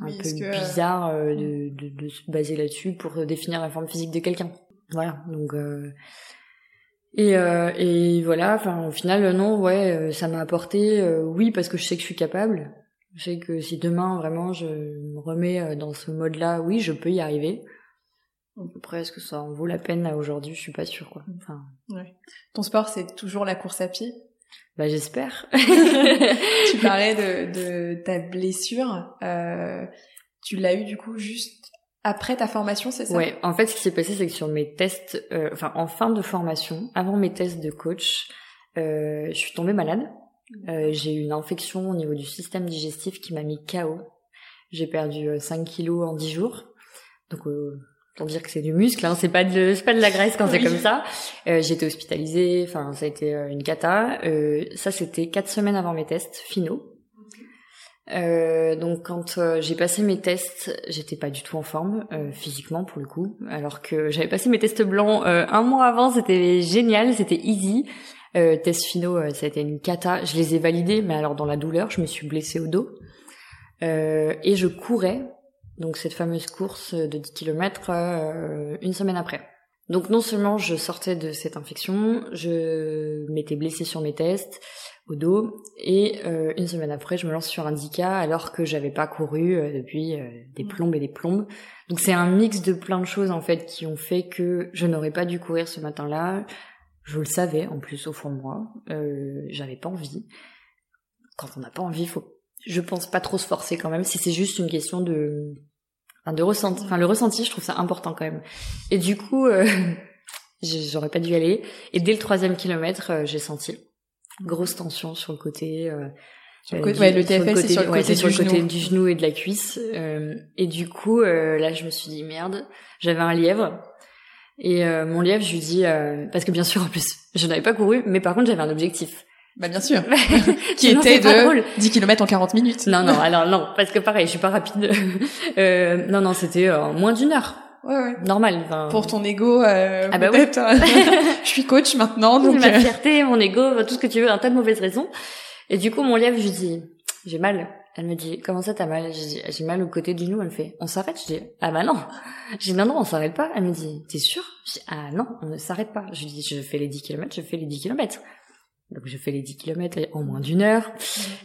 un peu bizarre de, de, de, se baser là-dessus pour définir la forme physique de quelqu'un. Voilà. Donc et, euh, et voilà, enfin au final non, ouais, ça m'a apporté, oui parce que je sais que je suis capable, je sais que si demain vraiment je me remets euh, dans ce mode-là, oui, je peux y arriver. Après, est-ce que ça en vaut la peine là aujourd'hui? Je suis pas sûre, quoi. Enfin... Ouais. Ton sport, c'est toujours la course à pied? Bah j'espère. tu parlais de, de ta blessure. Euh, tu l'as eu du coup juste après ta formation, c'est ça? Ouais. En fait, ce qui s'est passé, c'est que sur mes tests, euh, enfin en fin de formation, avant mes tests de coach, euh, je suis tombée malade. Euh, j'ai eu une infection au niveau du système digestif qui m'a mis KO. J'ai perdu 5 euh, kilos en 10 jours. Donc, euh, pour dire que c'est du muscle, hein, c'est pas de c'est pas de la graisse quand c'est comme ça. Euh, j'ai été hospitalisée, enfin ça a été une cata. Euh, ça c'était quatre semaines avant mes tests finaux. Euh, donc quand j'ai passé mes tests, j'étais pas du tout en forme physiquement pour le coup, alors que j'avais passé mes tests blancs un mois avant, c'était génial, c'était easy. Euh, tests finaux, euh, ça a été une cata. Je les ai validés, mais alors dans la douleur, je me suis blessée au dos. Euh, et je courais, donc cette fameuse course de 10 km, euh, une semaine après. Donc non seulement je sortais de cette infection, je m'étais blessée sur mes tests au dos, et euh, une semaine après, je me lance sur un Zika alors que j'avais pas couru depuis des plombes et des plombes. Donc c'est un mix de plein de choses en fait qui ont fait que je n'aurais pas dû courir ce matin-là. Je le savais en plus au fond de moi. Euh, J'avais pas envie. Quand on n'a pas envie, faut, je pense pas trop se forcer quand même. Si c'est juste une question de, enfin, de ressenti. Enfin, le ressenti, je trouve ça important quand même. Et du coup, euh, j'aurais pas dû y aller. Et dès le troisième kilomètre, euh, j'ai senti grosse tension sur le côté. Euh, sur le côté, ouais, le TFL, c'est sur le côté, sur le côté du genou et de la cuisse. Euh, et du coup, euh, là, je me suis dit merde. J'avais un lièvre et euh, mon lièvre, je lui dis euh, parce que bien sûr en plus, je n'avais pas couru, mais par contre j'avais un objectif. Bah bien sûr. qui était de 10 km en 40 minutes. Non non, alors non, parce que pareil, je suis pas rapide. euh, non non, c'était euh, moins d'une heure. Ouais ouais. Normal. Pour ton ego euh, ah bah oui. je suis coach maintenant donc ma fierté, mon ego, tout ce que tu veux, un tas de mauvaises raisons. Et du coup mon lièvre, je lui dis j'ai mal. Elle me dit, comment ça t'as mal? J'ai dit, j'ai mal au côté du genou. Elle me fait, on s'arrête? Je dis, ah bah non. J'ai dit, non, non, on s'arrête pas. Elle me dit, t'es sûr? Je dis, ah non, on ne s'arrête pas. Je lui dis, je fais les 10 km, je fais les 10 km. Donc je fais les 10 km en moins d'une heure,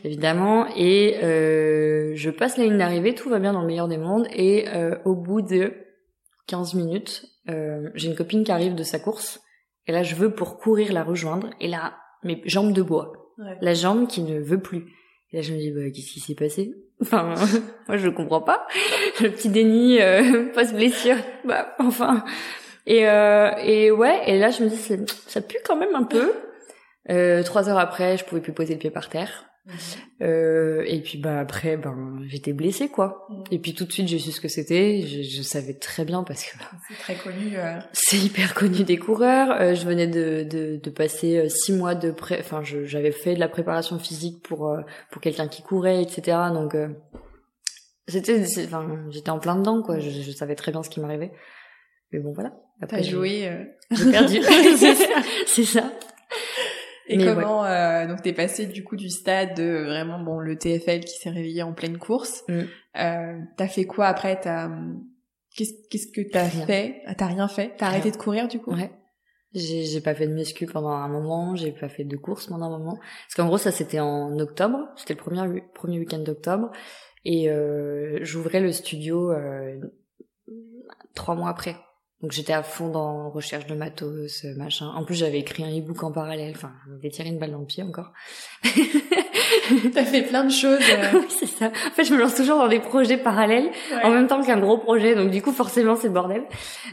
évidemment. Et euh, je passe la ligne d'arrivée, tout va bien dans le meilleur des mondes. Et euh, au bout de 15 minutes, euh, j'ai une copine qui arrive de sa course. Et là, je veux pour courir la rejoindre. Et là, mes jambes de bois. La jambe qui ne veut plus. Et là, je me dis, bah, qu'est-ce qui s'est passé? Enfin, moi, je comprends pas. Le petit déni euh, post-blessure. Bah, enfin. Et, euh, et ouais, et là, je me dis, ça pue quand même un peu. Euh, trois heures après, je pouvais plus poser le pied par terre. Mhm. Euh, et puis bah après, ben j'étais blessée quoi. Mhm. Et puis tout de suite j'ai su ce que c'était. Je, je, savais très bien parce que c'est très connu. Euh... C'est hyper connu des coureurs. Euh, je venais de, de, de passer euh, six mois de pré. Enfin, j'avais fait de la préparation physique pour euh, pour quelqu'un qui courait, etc. Donc c'était, enfin, j'étais en plein dedans quoi. Je, je, savais très bien ce qui m'arrivait. Mais bon voilà. Après j'ai joué. J'ai perdu. c'est ça. Et comment euh, donc t'es passé du coup du stade de vraiment bon le TFL qui s'est réveillé en pleine course. Mm. Euh, t'as fait quoi après? T'as qu'est-ce qu'est-ce que t'as fait? Ah, T'as rien fait? T'as arrêté de courir du coup? Ouais. J'ai j'ai pas fait de muscu pendant un moment, j'ai pas fait de course pendant un moment. Parce qu'en gros ça c'était en octobre, c'était le premier premier week-end d'octobre et euh, j'ouvrais le studio euh, trois mois après. Donc j'étais à fond dans recherche de matos, machin. En plus j'avais écrit un e-book en parallèle. Enfin, je m'étais tiré une balle dans le pied encore. T'as fait plein de choses. Euh. oui, c'est ça. En fait, je me lance toujours dans des projets parallèles en même temps qu'un gros projet. Donc du coup, forcément, c'est le bordel.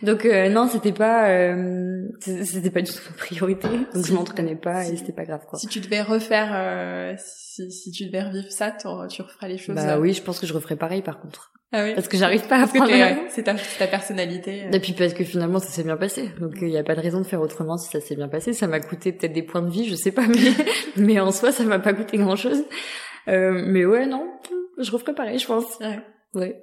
Donc euh, non, c'était pas, euh, c'était pas du tout ma priorité. Donc je m'entraînais pas et c'était pas grave quoi. Si tu devais refaire, euh, si, si tu devais revivre ça, tu referais les choses. Bah oui, je pense que je referais pareil par contre. Ah oui. Parce que j'arrive pas à prendre. C'est ta, ta, personnalité. Euh. Et puis parce que finalement ça s'est bien passé. Donc il n'y a pas de raison de faire autrement si ça s'est bien passé. Ça m'a coûté peut-être des points de vie, je sais pas, mais mais en soi ça m'a pas coûté grand chose. Euh, mais ouais non, je referais pareil, je pense. Ouais. Ouais.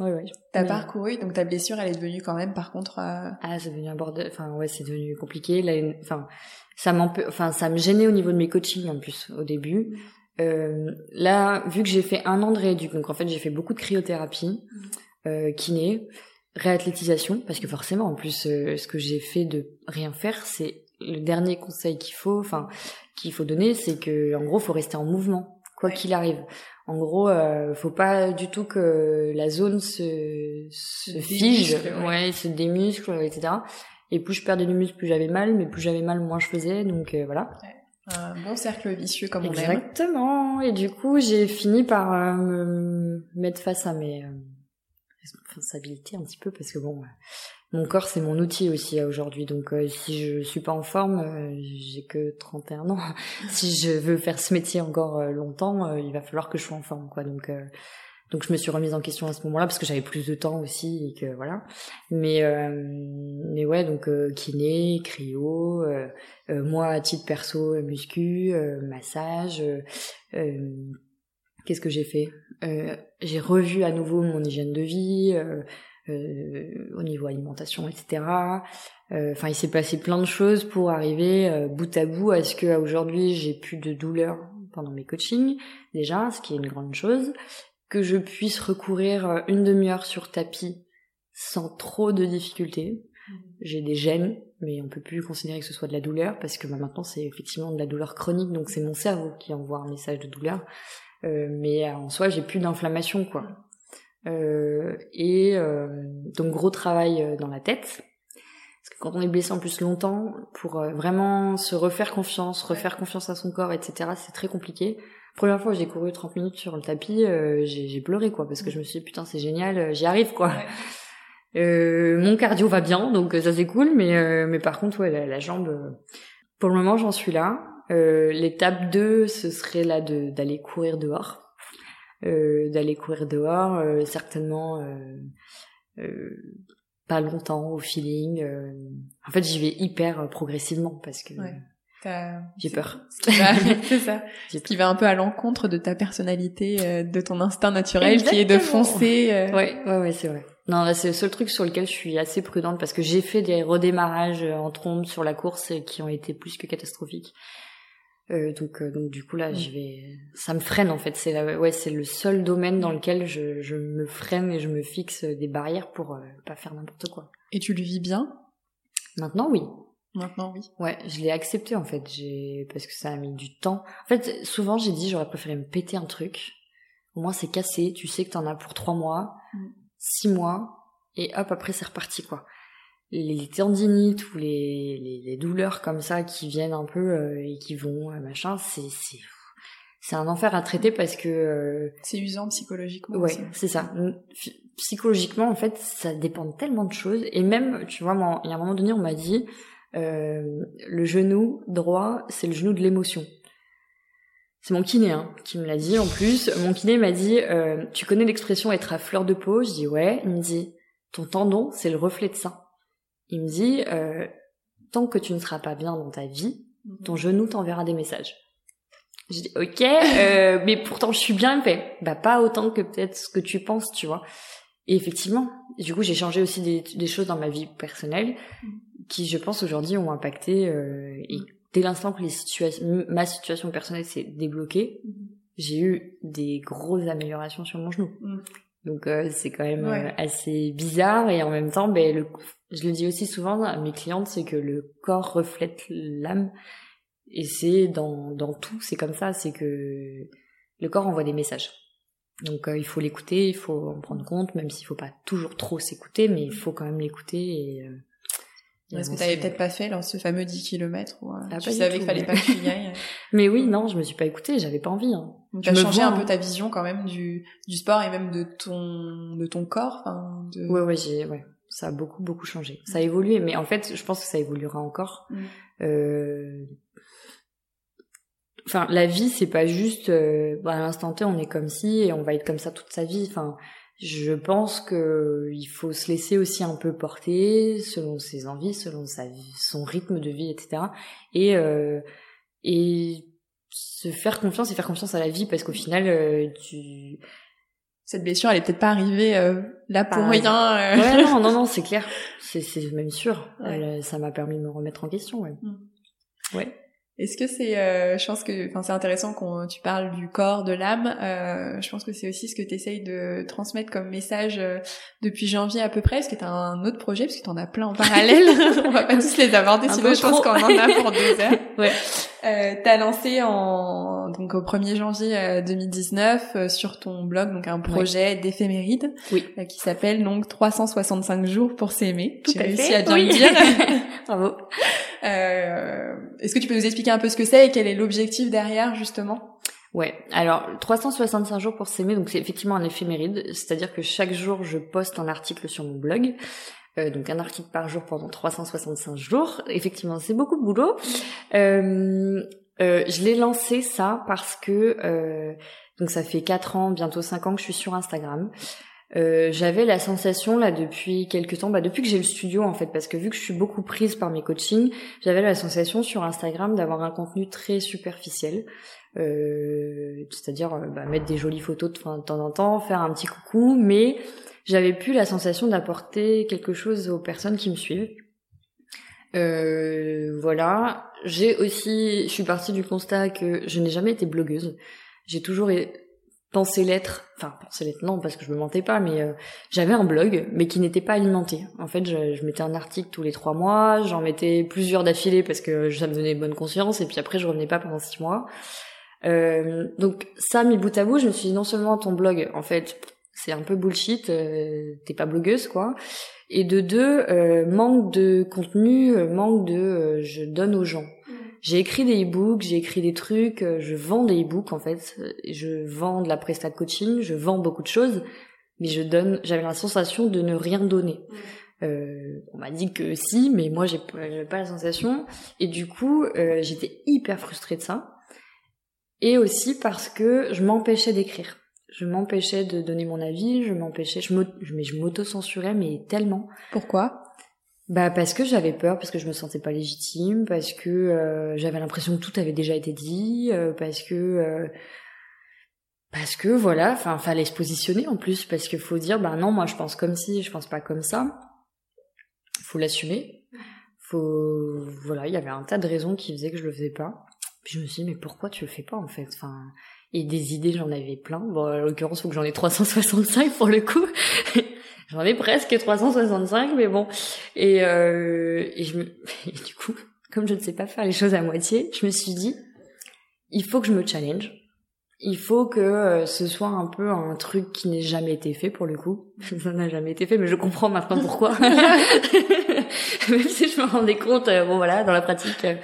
Ouais, ouais. T'as Mais- parcouru, donc ta blessure, elle est devenue quand même, par contre, euh, Ah, c'est devenu un bordel. Enfin, ouais, c'est devenu compliqué. Là, une- enfin, ça enfin, ça me gênait au niveau de mes coachings en plus au début. Euh, là, vu que j'ai fait un an de rééduc, donc en fait, j'ai fait beaucoup de cryothérapie, euh, kiné, réathlétisation, parce que forcément, en plus, ce que j'ai fait de rien faire, c'est le dernier conseil qu'il faut, enfin, qu'il faut donner, c'est que, en gros, faut rester en mouvement, quoi Ouais. qu'il arrive. En gros, euh, faut pas du tout que la zone se, se Se fige, ouais. ouais, se démuscle, etc. Et plus je perdais du muscle, plus j'avais mal, mais plus j'avais mal, moins je faisais, donc euh, voilà. un bon cercle vicieux comme on aime. Exactement. Et du coup, j'ai fini par euh, me mettre face à mes euh, responsabilités un petit peu parce que bon, mon corps c'est mon outil aussi euh, aujourd'hui. Donc euh, si je suis pas en forme, euh, j'ai que 31 ans. si je veux faire ce métier encore longtemps, il va falloir que je sois en forme, quoi. Donc donc je me suis remise en question à ce moment-là parce que j'avais plus de temps aussi et que voilà. Mais mais ouais donc kiné, cryo, moi à titre perso muscu, massage. Qu'est-ce que j'ai fait? J'ai revu à nouveau mon hygiène de vie. Euh, au niveau alimentation, etc. Euh, Enfin, il s'est passé plein de choses pour arriver euh, bout à bout à ce que aujourd'hui j'ai plus de douleur pendant mes coachings déjà, ce qui est une grande chose, que je puisse recourir une demi-heure sur tapis sans trop de difficultés. J'ai des gènes, mais on peut plus considérer que ce soit de la douleur parce que bah, maintenant c'est effectivement de la douleur chronique, donc c'est mon cerveau qui envoie un message de douleur. Euh, mais en soi, j'ai plus d'inflammation, quoi. Euh, et euh, donc gros travail euh, dans la tête. Parce que quand on est blessé en plus longtemps, pour vraiment se refaire confiance, refaire confiance à son corps, etc., c'est très compliqué. Première fois, j'ai couru 30 minutes sur le tapis, euh, j'ai j'ai pleuré quoi, parce que je me suis dit putain c'est génial, j'y arrive quoi. Euh, mon cardio va bien, donc ça c'est cool, mais euh, mais par contre ouais la, la jambe, pour le moment j'en suis là. Euh, L'étape 2, ce serait là de d'aller courir dehors, d'aller courir dehors, euh, certainement euh, euh, pas longtemps au feeling. euh. En fait j'y vais hyper euh, progressivement parce que Ouais. J'ai peur. C'est ça. J'ai Ce qui va un peu à l'encontre de ta personnalité, euh, de ton instinct naturel, qui est de foncer. euh, Ouais, ouais, ouais, c'est vrai. Non, c'est le seul truc sur lequel je suis assez prudente parce que j'ai fait des redémarrages euh, en trombe sur la course qui ont été plus que catastrophiques. Euh, donc, euh, donc du coup là, je vais, ça me freine en fait. C'est la... ouais, c'est le seul domaine dans lequel je, je me freine et je me fixe des barrières pour euh, pas faire n'importe quoi. Et tu le vis bien? Maintenant, oui. Maintenant, oui. Ouais, je l'ai accepté en fait, j'ai parce que ça a mis du temps. En fait, souvent j'ai dit j'aurais préféré me péter un truc. Au moins c'est cassé, tu sais que t'en as pour trois mois, Mm. six mois, et hop après c'est reparti quoi. Les, tendinites ou les, les, les douleurs comme ça qui viennent un peu euh, et qui vont euh, machin, c'est c'est c'est un enfer à traiter parce que euh, C'est usant psychologiquement. Ouais, c'est ça. Psychologiquement, en fait, ça dépend de tellement de choses. Et même, tu vois, moi, il y a un moment donné, on m'a dit, euh, le genou droit, c'est le genou de l'émotion. C'est mon kiné hein, qui me l'a dit en plus. Mon kiné m'a dit, euh, tu connais l'expression être à fleur de peau? Je dis ouais. Il me dit, ton tendon, c'est le reflet de ça. Il me dit, euh, tant que tu ne seras pas bien dans ta vie, ton genou t'enverra des messages. J'ai dit ok, euh, mais pourtant je suis bien fait. Bah pas autant que peut-être ce que tu penses, tu vois. Et effectivement, du coup j'ai changé aussi des, des choses dans ma vie personnelle qui, je pense aujourd'hui, ont impacté. euh, et dès l'instant que les situations, ma situation personnelle s'est débloquée, j'ai eu des grosses améliorations sur mon genou. Mm. Donc euh, c'est quand même Ouais. euh, assez bizarre et en même temps, ben le, je le dis aussi souvent à mes clientes, c'est que le corps reflète l'âme et c'est dans dans tout, c'est comme ça, c'est que le corps envoie des messages. Donc euh, il faut l'écouter, il faut en prendre compte, même s'il faut pas toujours trop s'écouter, mais il faut quand même l'écouter et. Euh, Est-ce que avancer. t'avais peut-être pas fait alors, ce fameux 10 km où euh, Ah, tu savais qu'il fallait mais- pas que tu y ailles Mais oui, non, je me suis pas écoutée, j'avais pas envie. Hein. T'as me changé vois, un peu hein. ta vision quand même du, du sport et même de ton, de ton corps. Enfin, de... Ouais, ouais, j'ai, ouais, ça a beaucoup, beaucoup changé. Ça a évolué, mais en fait, je pense que ça évoluera encore. Mm. Euh... Enfin, la vie, c'est pas juste, euh, bah, à l'instant T, on est comme ci et on va être comme ça toute sa vie. Enfin, je pense que il faut se laisser aussi un peu porter selon ses envies, selon sa vie, son rythme de vie, etc. Et euh, et se faire confiance et faire confiance à la vie parce qu'au final, euh, tu cette blessure, elle est peut-être pas arrivée euh, là pour rien. euh. Ouais, non, non, non, c'est clair. C'est, c'est même sûr. Ouais. Elle, ça m'a permis de me remettre en question, ouais. Ouais. Est-ce que c'est, euh, je pense que, enfin, c'est intéressant quand tu parles du corps, de l'âme. Euh, je pense que c'est aussi ce que tu essayes de transmettre comme message euh, depuis janvier à peu près. Est-ce que tu as un autre projet? Parce que tu en as plein en parallèle On va pas tous les aborder, sinon je pense qu'on en a pour deux heures. Ouais. Euh, t'as lancé en donc au 1er janvier euh, 2019 euh, sur ton blog donc un projet d'éphéméride Oui. euh, qui s'appelle donc 365 jours pour s'aimer. Tout J'ai à réussi à bien Oui. le dire. Bravo. Euh, Est-ce que tu peux nous expliquer un peu ce que c'est et quel est l'objectif derrière justement? Ouais. Alors, 365 jours pour s'aimer, donc c'est effectivement un éphéméride, c'est-à-dire que chaque jour, je poste un article sur mon blog. Euh, donc un article par jour pendant 365 jours. Effectivement, c'est beaucoup de boulot. Euh, je l'ai lancé ça parce que donc ça fait 4 ans, bientôt 5 ans que je suis sur Instagram. Euh, j'avais la sensation là depuis quelques temps, bah depuis que j'ai le studio en fait, parce que vu que je suis beaucoup prise par mes coachings, j'avais la sensation sur Instagram d'avoir un contenu très superficiel, euh, c'est-à-dire euh, bah, mettre des jolies photos de, temps en temps, faire un petit coucou, mais j'avais plus la sensation d'apporter quelque chose aux personnes qui me suivent. Euh, voilà. J'ai aussi, je suis partie du constat que je n'ai jamais été blogueuse. J'ai toujours é- pensé l'être, enfin pensé l'être non parce que je me mentais pas, mais euh, j'avais un blog, mais qui n'était pas alimenté. En fait, je, mettais un article tous les trois mois, j'en mettais plusieurs d'affilée parce que ça me donnait bonne conscience, et puis après je revenais pas pendant six mois. Euh, donc ça, mis bout à bout, je me suis dit non seulement ton blog, en fait, c'est un peu bullshit, euh, t'es pas blogueuse quoi. Et de deux, euh, manque de contenu, manque de je donne aux gens. J'ai écrit des e-books, j'ai écrit des trucs, euh, je vends des e-books en fait, euh, je vends de la presta de coaching, je vends beaucoup de choses, mais je donne, j'avais la sensation de ne rien donner. Euh, on m'a dit que si, mais moi j'ai pas, la sensation, et du coup euh, j'étais hyper frustrée de ça, et aussi parce que je m'empêchais d'écrire. Je m'empêchais de donner mon avis, je m'empêchais, je m'auto- mais je m'auto-censurais, mais tellement. Pourquoi? Bah parce que j'avais peur, parce que je me sentais pas légitime, parce que euh, j'avais l'impression que tout avait déjà été dit, euh, parce que euh, parce que voilà, enfin fallait se positionner en plus, parce qu'il faut dire bah non moi je pense comme si, je pense pas comme ça. Faut l'assumer. Faut voilà, il y avait un tas de raisons qui faisaient que je le faisais pas. Je me suis dit mais pourquoi tu le fais pas en fait? Enfin et des idées j'en avais plein. Bon en l'occurrence faut que j'en ai 365 pour le coup. j'en ai presque 365 mais bon et, euh, et, et du coup, comme je ne sais pas faire les choses à moitié, je me suis dit, il faut que je me challenge. Il faut que euh, ce soit un peu un truc qui n'ait jamais été fait pour le coup. Ça n'a jamais été fait, mais je comprends maintenant pourquoi. Même si je me rendais compte, euh, bon voilà, dans la pratique. euh,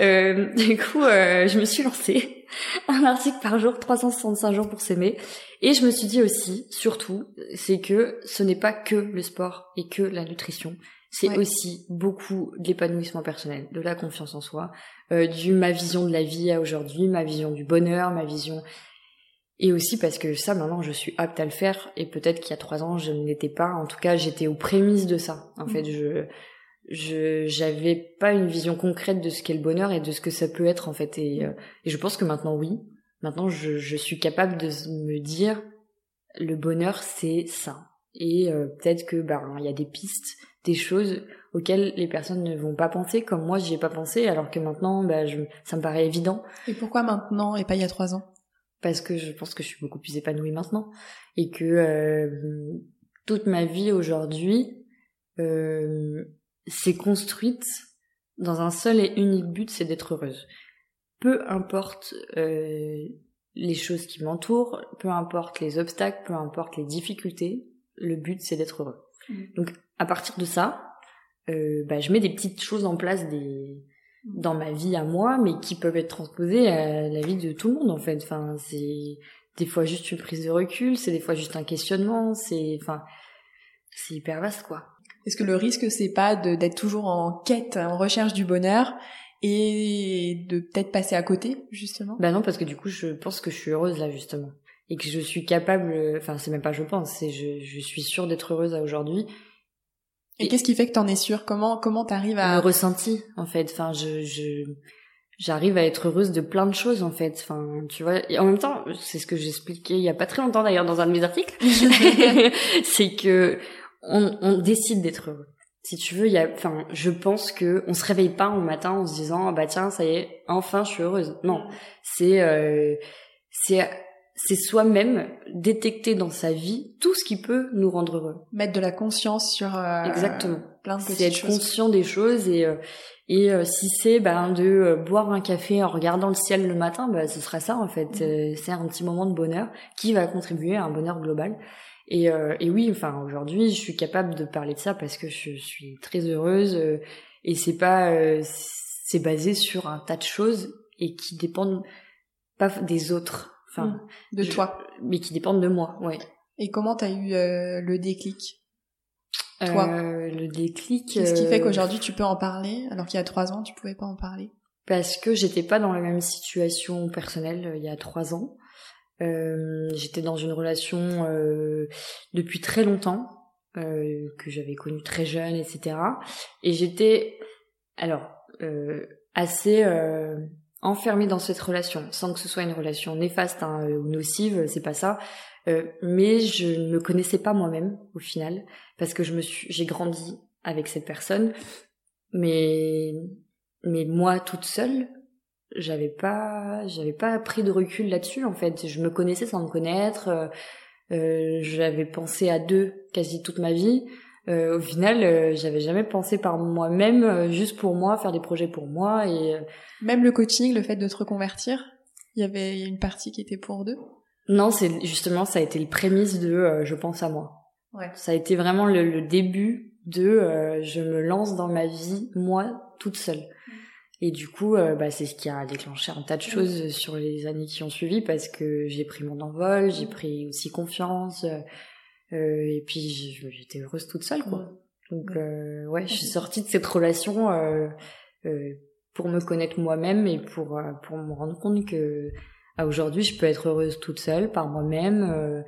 euh, du coup, euh, je me suis lancée un article par jour, 365 jours pour s'aimer. Et je me suis dit aussi, surtout, c'est que ce n'est pas que le sport et que la nutrition. C'est Ouais. aussi beaucoup de l'épanouissement personnel, de la confiance en soi, euh, du ma vision de la vie à aujourd'hui, ma vision du bonheur, ma vision et aussi parce que ça maintenant je suis apte à le faire et peut-être qu'il y a trois ans je ne l'étais pas. En tout cas j'étais aux prémices de ça. En fait je je j'avais pas une vision concrète de ce qu'est le bonheur et de ce que ça peut être en fait et, euh, et je pense que maintenant oui. Maintenant je, je suis capable de me dire le bonheur c'est ça et euh, peut-être que ben il y a des pistes des choses auxquelles les personnes ne vont pas penser comme moi j'y ai pas pensé alors que maintenant bah, je, ça me paraît évident Et pourquoi maintenant et pas il y a trois ans? Parce que je pense que je suis beaucoup plus épanouie maintenant et que euh, toute ma vie aujourd'hui euh, s'est construite dans un seul et unique but, c'est d'être heureuse. Peu importe euh, les choses qui m'entourent, peu importe les obstacles, peu importe les difficultés, le but c'est d'être heureux. Mhm. Donc à partir de ça, euh, bah, je mets des petites choses en place des dans ma vie à moi, mais qui peuvent être transposées à la vie de tout le monde en fait. Enfin, c'est des fois juste une prise de recul, c'est des fois juste un questionnement, c'est enfin c'est hyper vaste quoi. Est-ce que le risque c'est pas d'être toujours en quête, en recherche du bonheur et de peut-être passer à côté justement? Bah non, parce que du coup, je pense que je suis heureuse là justement et que je suis capable. Enfin, c'est même pas je pense, c'est je, je suis sûre d'être heureuse à aujourd'hui. Et qu'est-ce qui fait que t'en es sûr Comment comment t'arrives Le à ressenti en fait. Enfin, je je j'arrive à être heureuse de plein de choses en fait. Enfin, tu vois. Et en même temps, c'est ce que j'expliquais il y a pas très longtemps d'ailleurs dans un de mes articles, c'est que on, on décide d'être heureux. Si tu veux, il y a, enfin, je pense que on se réveille pas au matin en se disant ah bah tiens ça y est, enfin je suis heureuse. Non, c'est euh, c'est c'est soi-même détecter dans sa vie tout ce qui peut nous rendre heureux. Mettre de la conscience sur euh, exactement plein de c'est être choses. conscient des choses et euh, et euh, si c'est ben de euh, boire un café en regardant le ciel le matin bah ce sera ça en fait. Euh, c'est un petit moment de bonheur qui va contribuer à un bonheur global et et oui enfin aujourd'hui je suis capable de parler de ça parce que je suis très heureuse et c'est pas c'est basé sur un tas de choses et qui dépendent pas des autres enfin Mhm. de je- toi. mais qui dépendent de moi ouais Et comment t'as eu euh, le déclic? Toi. Euh, le déclic Qu'est-ce qui fait euh, qu'aujourd'hui tu peux en parler alors qu'il y a trois ans tu pouvais pas en parler? Parce que j'étais pas dans la même situation personnelle euh, il y a trois ans. Euh, j'étais dans une relation euh, depuis très longtemps euh, que j'avais connue très jeune, etc. Et j'étais alors euh, assez euh, enfermée dans cette relation, sans que ce soit une relation néfaste hein, ou nocive, c'est pas ça. Euh, mais je ne me connaissais pas moi-même au final parce que je me suis, j'ai grandi avec cette personne, mais mais moi toute seule, j'avais pas, j'avais pas pris de recul là-dessus en fait. Je me connaissais sans me connaître. euh, euh, j'avais pensé à deux quasi toute ma vie. Euh, au final, euh, j'avais jamais pensé par moi-même, euh, juste pour moi, faire des projets pour moi et euh, Même le coaching, le fait de te reconvertir, il y avait une partie qui était pour deux? non, c'est justement ça a été le prémisse de euh, je pense à moi. Ouais. Ça a été vraiment le, le début de euh, je me lance dans ma vie moi toute seule. Et du coup, euh, bah, c'est ce qui a déclenché un tas de choses sur les années qui ont suivi parce que j'ai pris mon envol, j'ai pris aussi confiance, euh, et puis j'étais heureuse toute seule, quoi. Donc euh, ouais, je suis sortie de cette relation euh, euh, pour me connaître moi-même et pour euh, pour me rendre compte que à aujourd'hui je peux être heureuse toute seule par moi-même.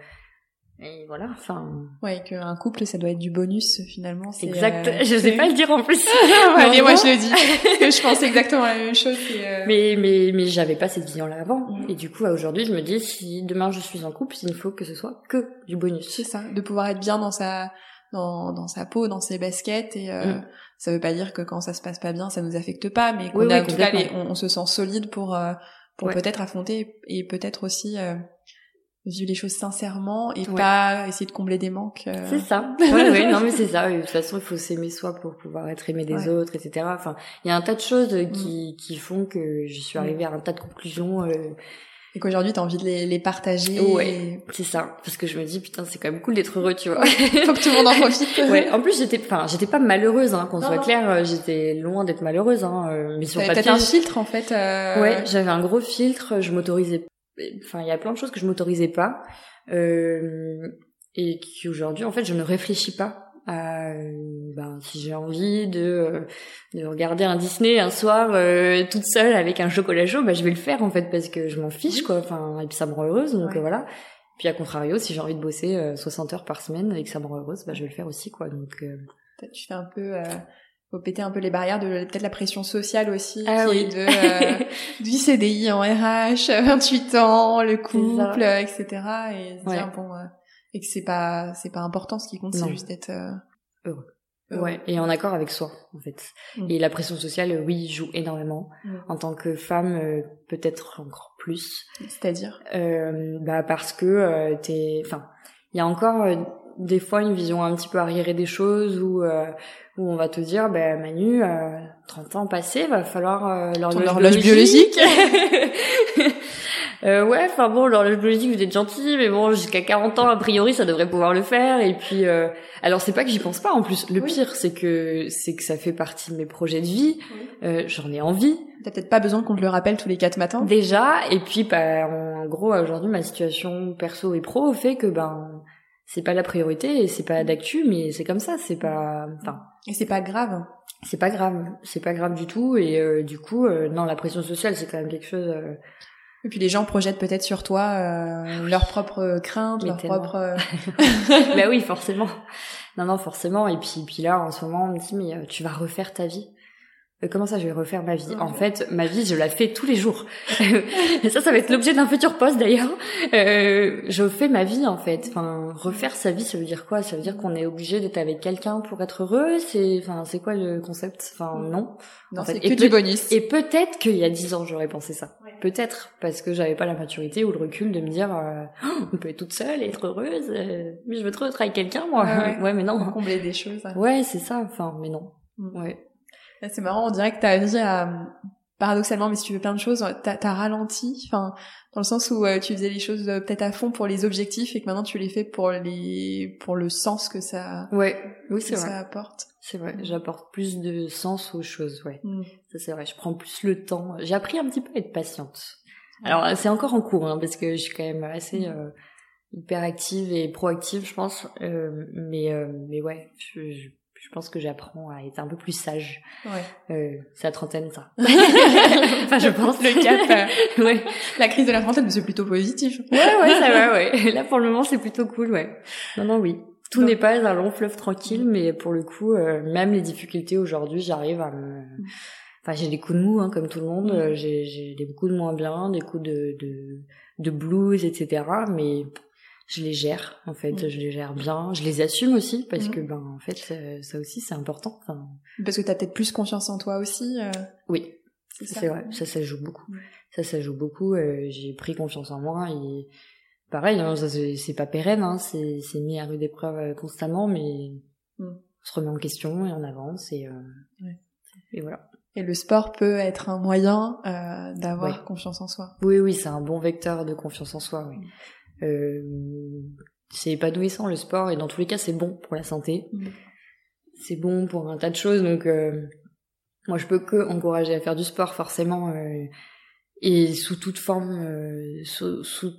Et voilà, enfin Ouais, qu'un couple, ça doit être du bonus finalement. exact. euh, je sais pas le dire en plus. Allez, moi je le dis. Parce que je pense exactement la même chose. euh, Mais mais mais j'avais pas cette vision là avant. Mhm. Et du coup aujourd'hui je me dis si demain je suis en couple, il faut que ce soit que du bonus. C'est ça, de pouvoir être bien dans sa dans, dans sa peau, dans ses baskets et euh, Mm. ça veut pas dire que quand ça se passe pas bien, ça nous affecte pas, mais qu'on Oui, a oui, tout les- on, on se sent solide pour euh, pour Ouais. peut-être affronter et peut-être aussi vivre les choses sincèrement et Ouais. pas essayer de combler des manques. euh. C'est ça. Ouais, ouais, non mais c'est ça. De toute façon, il faut s'aimer soi pour pouvoir être aimé des Ouais. autres, etc. Enfin, il y a un tas de choses qui qui font que je suis Mm. arrivée à un tas de conclusions. euh, Et qu'aujourd'hui t'as envie de les, les partager. Ouais. c'est ça. Parce que je me dis putain, c'est quand même cool d'être heureux, tu vois. Faut que tout le monde en profite. ouais. En plus, j'étais, enfin, j'étais pas malheureuse, hein, qu'on soit non. clair. euh, J'étais loin d'être malheureuse, hein. Mais sur papier, fait un filtre en fait. euh, Ouais, j'avais un gros filtre, je m'autorisais. Enfin, il y a plein de choses que je m'autorisais pas, euh, et qui aujourd'hui, en fait, je ne réfléchis pas à euh, ben, si j'ai envie de euh, de regarder un Disney un soir euh, toute seule avec un chocolat chaud, bah je vais le faire en fait parce que je m'en fiche quoi. Enfin, et puis ça me rend heureuse, donc Ouais. euh, voilà. Puis à contrario, si j'ai envie de bosser euh, 60 heures par semaine et que ça me rend heureuse, bah je vais le faire aussi quoi. Donc euh, Tu fais un peu, euh, faut péter un peu les barrières de peut-être la pression sociale aussi, Ah qui oui. est de euh, du CDI en RH, 28 ans, le couple, euh, etc. Et Ouais. dire bon, euh, et que c'est pas c'est pas important, ce qui compte, c'est juste d'être euh, Heureux. Ouais, et en accord avec soi, en fait. Mm. Et la pression sociale, euh, oui, joue énormément. Mm. En tant que femme, euh, peut-être encore plus. C'est-à-dire, Euh, bah parce que euh, t'es, enfin, il y a encore euh, des fois une vision un petit peu arriérée des choses où euh, où on va te dire, bah Manu, euh, 30 ans passés, va falloir euh, l'horloge horloge biologique. Euh, ouais, enfin bon, l'horloge biologique, vous êtes gentil, mais bon, jusqu'à 40 ans, a priori, ça devrait pouvoir le faire. Et puis, euh, alors c'est pas que j'y pense pas. En plus, le Oui. pire, c'est que c'est que ça fait partie de mes projets de vie. Euh, J'en ai envie t'as peut-être pas besoin qu'on te le rappelle tous les quatre matins. déjà. Et puis, bah, en gros, aujourd'hui, ma situation perso et pro fait que ben, c'est pas la priorité et c'est pas d'actu, mais c'est comme ça. C'est pas, enfin, Et c'est pas grave. c'est pas grave. C'est pas grave du tout. Et euh, du coup, euh, non, la pression sociale, c'est quand même quelque chose. euh, Et puis les gens projettent peut-être sur toi euh, leurs propres craintes, Mais leurs propres. euh, bah oui, forcément. Non, non, forcément. Et puis, puis là, en ce moment, on me dit, mais euh, tu vas refaire ta vie. Euh, comment ça, je vais refaire ma vie? En fait, ma vie, je la fais tous les jours. Et ça, ça va être l'objet d'un futur poste d'ailleurs. Euh, je fais ma vie en fait. Enfin, refaire sa vie, ça veut dire quoi? Ça veut dire qu'on est obligé d'être avec quelqu'un pour être heureux? C'est, enfin, c'est quoi le concept? Enfin, non. Non, c'est que du bonus. Et peut-être qu'il y a dix ans, j'aurais pensé ça. Peut-être parce que j'avais pas la maturité ou le recul de me dire, euh, oh, on peut être toute seule et être heureuse. Euh, mais je veux trop être avec quelqu'un, moi. Ouais, mais non. Combler des choses. Ouais, c'est ça. Enfin, mais non. Mm. Ouais. C'est marrant, on dirait que ta vie a, paradoxalement, mais si tu veux plein de choses, t'as as ralenti, enfin, dans le sens où euh, tu faisais les choses euh, peut-être à fond pour les objectifs et que maintenant tu les fais pour les, pour le sens que ça, ouais, oui, c'est vrai. Ça apporte. C'est vrai, j'apporte plus de sens aux choses, ouais. Mm. Ça c'est vrai, je prends plus le temps. J'ai appris un petit peu à être patiente. Alors c'est encore en cours, hein, parce que je suis quand même assez mm. euh, hyper active et proactive, je pense. Euh, mais mais ouais, je, je je pense que j'apprends à être un peu plus sage. Ouais. Euh, c'est la trentaine, ça. enfin, je pense. Le cap. Euh, ouais. La crise de la trentaine, c'est plutôt positif. Ouais, ouais, ça va, ouais. Là, pour le moment, c'est plutôt cool, ouais. Non, non, oui. Tout n'est pas un long fleuve tranquille, mais pour le coup, euh, même les difficultés aujourd'hui, j'arrive à me... Enfin, j'ai des coups de mou, hein, comme tout le monde. Mm. J'ai, j'ai des coups de moins bien, des coups de, de, de blues, etc. Mais je les gère en fait, mm. je les gère bien, je les assume aussi parce mm. que ben en fait ça, aussi c'est important. Enfin, parce que t'as peut-être plus confiance en toi aussi. Euh... Oui, c'est vrai, ça ça joue beaucoup. Mm. Ça ça joue beaucoup. Euh, j'ai pris confiance en moi et pareil, hein, c'est pas pérenne, hein, c'est c'est mis à rude épreuve euh, constamment, mais on se remet en question et on avance et euh, et voilà. Et le sport peut être un moyen euh, d'avoir confiance en soi. Oui, oui, c'est un bon vecteur de confiance en soi. Oui. Euh, c'est épanouissant le sport et dans tous les cas c'est bon pour la santé. Mm. C'est bon pour un tas de choses donc euh, moi je peux que encourager à faire du sport forcément euh, et sous toute forme, sous, sous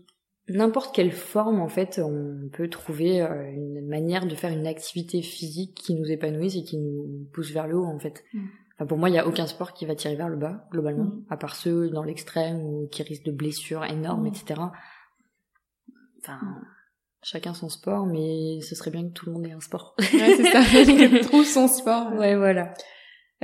n'importe quelle forme en fait on peut trouver une manière de faire une activité physique qui nous épanouisse et qui nous pousse vers le haut en fait. Mm. Enfin, pour moi, il n'y a aucun sport qui va tirer vers le bas, globalement, mm. à part ceux dans l'extrême ou qui risquent de blessures énormes, etc. Enfin, chacun son sport, mais ce serait bien que tout le monde ait un sport. Ouais, c'est ça. trouve son sport. Ouais, voilà.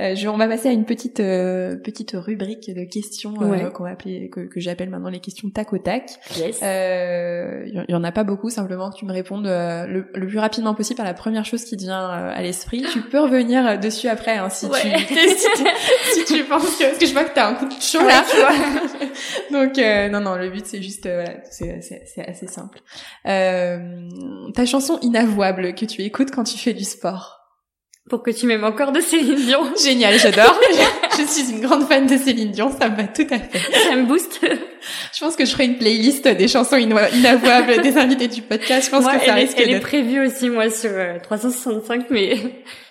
Euh, je, on va passer à une petite euh, petite rubrique de questions euh, qu'on va appeler que, que j'appelle maintenant les questions tac au tac. Yes. Il euh, y, en a pas beaucoup, simplement que tu me répondes euh, le, le, plus rapidement possible à la première chose qui te vient à l'esprit. Tu peux revenir dessus après hein, si, tu, si, tu penses que parce que je vois que t'as un coup de chaud là. Tu vois. Donc non non, le but c'est juste voilà, c'est c'est assez simple. ta chanson inavouable que tu écoutes quand tu fais du sport pour que tu m'aimes encore de Céline Dion. Génial, j'adore. je suis une grande fan de Céline Dion, ça me va tout à fait. Ça me booste. Je pense que je ferai une playlist des chansons inavouables des invités du podcast. Je pense que ça risque Elle est prévue aussi, moi, sur 365, euh, mais je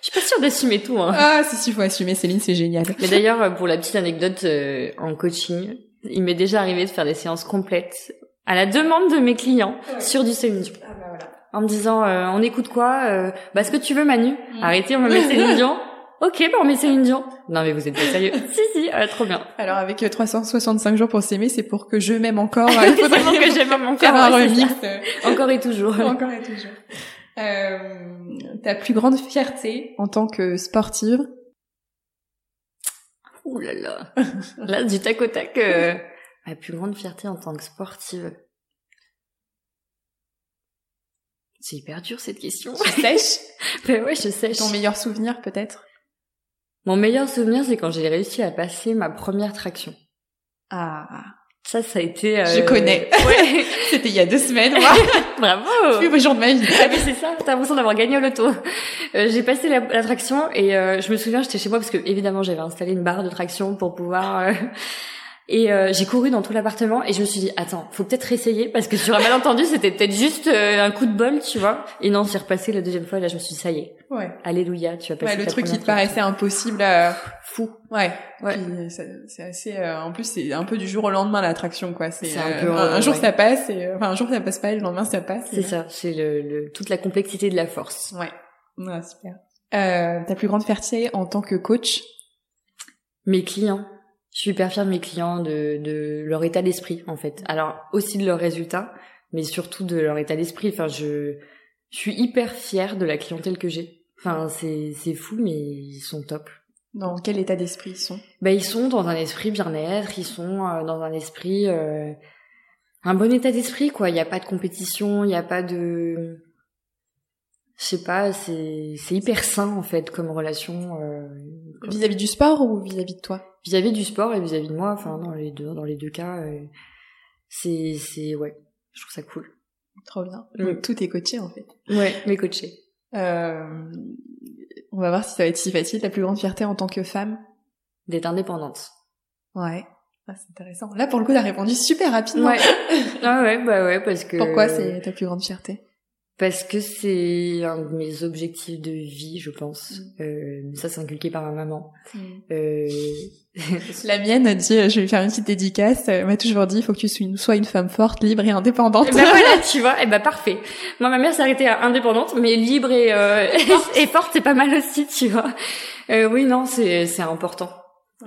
suis pas sûre d'assumer tout. Hein. Ah, si, si, faut assumer, Céline, c'est génial. Mais d'ailleurs, euh, pour la petite anecdote, euh, en coaching, il m'est déjà arrivé de faire des séances complètes à la demande de mes clients sur du Céline Dion. Ah bah voilà en me disant euh, on écoute quoi euh, Bah ce que tu veux Manu mm. Arrêtez, on me met Céline Dion. Ok, bah on met Céline Dion. Non mais vous êtes pas sérieux Si si, euh, trop bien. Alors avec 365 jours pour s'aimer, c'est pour que je m'aime encore. Il faudrait que j'aime encore. Faire un remix. encore et toujours. encore et toujours. Euh, ta plus grande fierté en tant que sportive? Ouh là là. Là du tac au tac. Euh, ma plus grande fierté en tant que sportive. C'est hyper dur cette question. Tu sèches Ben ouais, je sèche. Ton meilleur souvenir peut-être? Mon meilleur souvenir, c'est quand j'ai réussi à passer ma première traction. Ah. Ça, ça a été. Euh... Je connais. Ouais. C'était il y a deux semaines, moi. Bravo. Plus beau jour de ma vie. Ah mais c'est ça. T'as l'impression d'avoir gagné au loto. Euh, j'ai passé la, la traction et euh, je me souviens, j'étais chez moi parce que évidemment j'avais installé une barre de traction pour pouvoir euh, et euh, j'ai couru dans tout l'appartement et je me suis dit attends, faut peut-être essayer parce que sur un malentendu, c'était peut-être juste euh, un coup de bol, tu vois. Et non, c'est repassé la deuxième fois et là je me suis dit ça y est. Ouais. Alléluia, tu vas passer ouais, le truc qui te paraissait impossible euh, fou. Ouais. Ouais. C'est assez en plus c'est un peu du jour au lendemain l'attraction quoi, c'est un, un, jour ça passe et enfin un jour ça passe pas et le lendemain ça passe. C'est ça, c'est le, le, toute la complexité de la force. Ouais. Ouais, super. Euh, ta plus grande fierté en tant que coach? Mes clients je suis hyper fière de mes clients, de, de leur état d'esprit en fait. Alors aussi de leurs résultats, mais surtout de leur état d'esprit. Enfin, je, je suis hyper fière de la clientèle que j'ai. Enfin, c'est c'est fou, mais ils sont top. Dans quel état d'esprit ils sont? Ben ils sont dans un esprit bien-être, ils sont dans un esprit un bon état d'esprit quoi. Il n'y a pas de compétition, il n'y a pas de je sais pas, c'est c'est hyper sain en fait comme relation. Vis-à-vis du sport ou vis-à-vis de toi? Vis-à-vis du sport et vis-à-vis de moi, enfin dans les deux dans les deux cas, c'est c'est ouais, je trouve ça cool. Trop bien. Mm. tout est coaché en fait. Ouais, mais coaché. Euh, on va voir si ça va être si facile. La plus grande fierté en tant que femme? D'être indépendante. Ouais. Ah, c'est intéressant. Là, pour le coup, t'as répondu super rapidement. Ouais. ah ouais, bah ouais, parce que... Pourquoi c'est ta plus grande fierté? Parce que c'est un de mes objectifs de vie, je pense. Mm. Euh, ça, c'est inculqué par ma maman. Mm. Euh... La mienne a dit, je vais faire une petite dédicace. Elle m'a toujours dit, il faut que tu sois une femme forte, libre et indépendante. Et ben voilà, tu vois. Et ben parfait. Moi, ma mère s'est arrêtée à indépendante, mais libre et, euh, et forte, c'est pas mal aussi, tu vois. Euh, oui, non, c'est c'est important.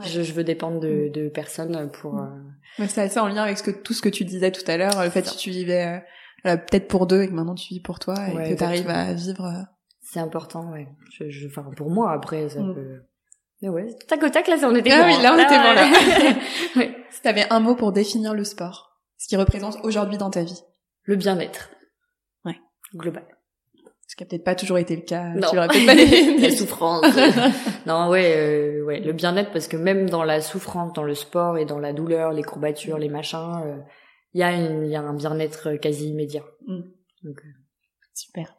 Je, je, veux dépendre de, mm. de personnes pour. Euh... C'est assez en lien avec ce que tout ce que tu disais tout à l'heure, le fait que tu vivais euh, peut-être pour deux et que maintenant tu vis pour toi et que tu arrives à vivre. Euh, c'est important, ouais. Je, je, enfin, pour moi, après, ça mm. peut... Mais ouais, tac au tac, là, on était ah oui, là, on était bon, là. ouais. Si t'avais un mot pour définir le sport, ce qui représente aujourd'hui dans ta vie. Le bien-être. Ouais. Global. Ce qui a peut-être pas toujours été le cas. Non. Tu peut-être pas les... la souffrance. non, ouais, euh, ouais, le bien-être parce que même dans la souffrance, dans le sport et dans la douleur, les courbatures, les machins, euh, il y a il y a un bien-être quasi immédiat. Mm. Donc, euh. Super.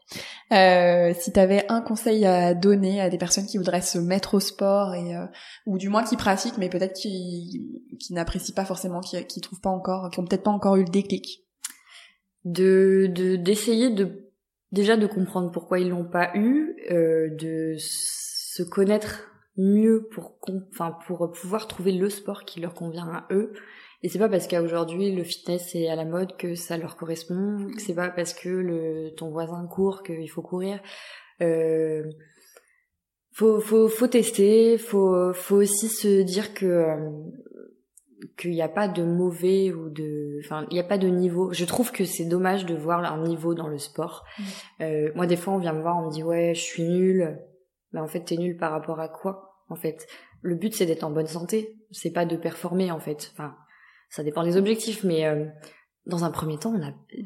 Euh, si tu avais un conseil à donner à des personnes qui voudraient se mettre au sport et euh, ou du moins qui pratiquent, mais peut-être qui qui n'apprécient pas forcément, qui qui trouvent pas encore, qui ont peut-être pas encore eu le déclic, de de d'essayer de déjà de comprendre pourquoi ils l'ont pas eu, euh, de se connaître mieux pour enfin pour pouvoir trouver le sport qui leur convient à eux et c'est pas parce qu'aujourd'hui le fitness est à la mode que ça leur correspond, c'est pas parce que le, ton voisin court qu'il faut courir. Euh, faut, faut, faut tester, faut, faut aussi se dire que euh, qu'il n'y a pas de mauvais ou de, enfin, il n'y a pas de niveau. Je trouve que c'est dommage de voir un niveau dans le sport. Mm. Euh, moi, des fois, on vient me voir, on me dit ouais, je suis nul. Mais en fait, t'es nul par rapport à quoi En fait, le but c'est d'être en bonne santé. C'est pas de performer en fait. Enfin, ça dépend des objectifs, mais euh, dans un premier temps,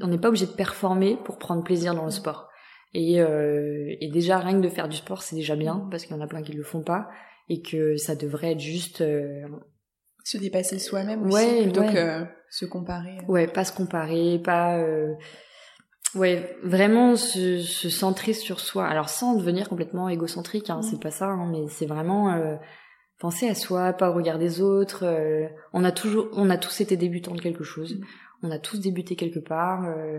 on n'est pas obligé de performer pour prendre plaisir dans le sport. Et, euh, et déjà, rien que de faire du sport, c'est déjà bien, parce qu'il y en a plein qui le font pas, et que ça devrait être juste... Euh, se dépasser soi-même aussi, ouais, plutôt que se comparer. Ouais, pas se comparer, pas... Ouais, vraiment se, se, centrer sur soi. Alors sans devenir complètement égocentrique, hein, c'est pas ça, hein, mais c'est vraiment penser à soi, pas au regard des autres. Euh, on a toujours, on a tous été débutants de quelque chose. Mm. On a tous débuté quelque part euh,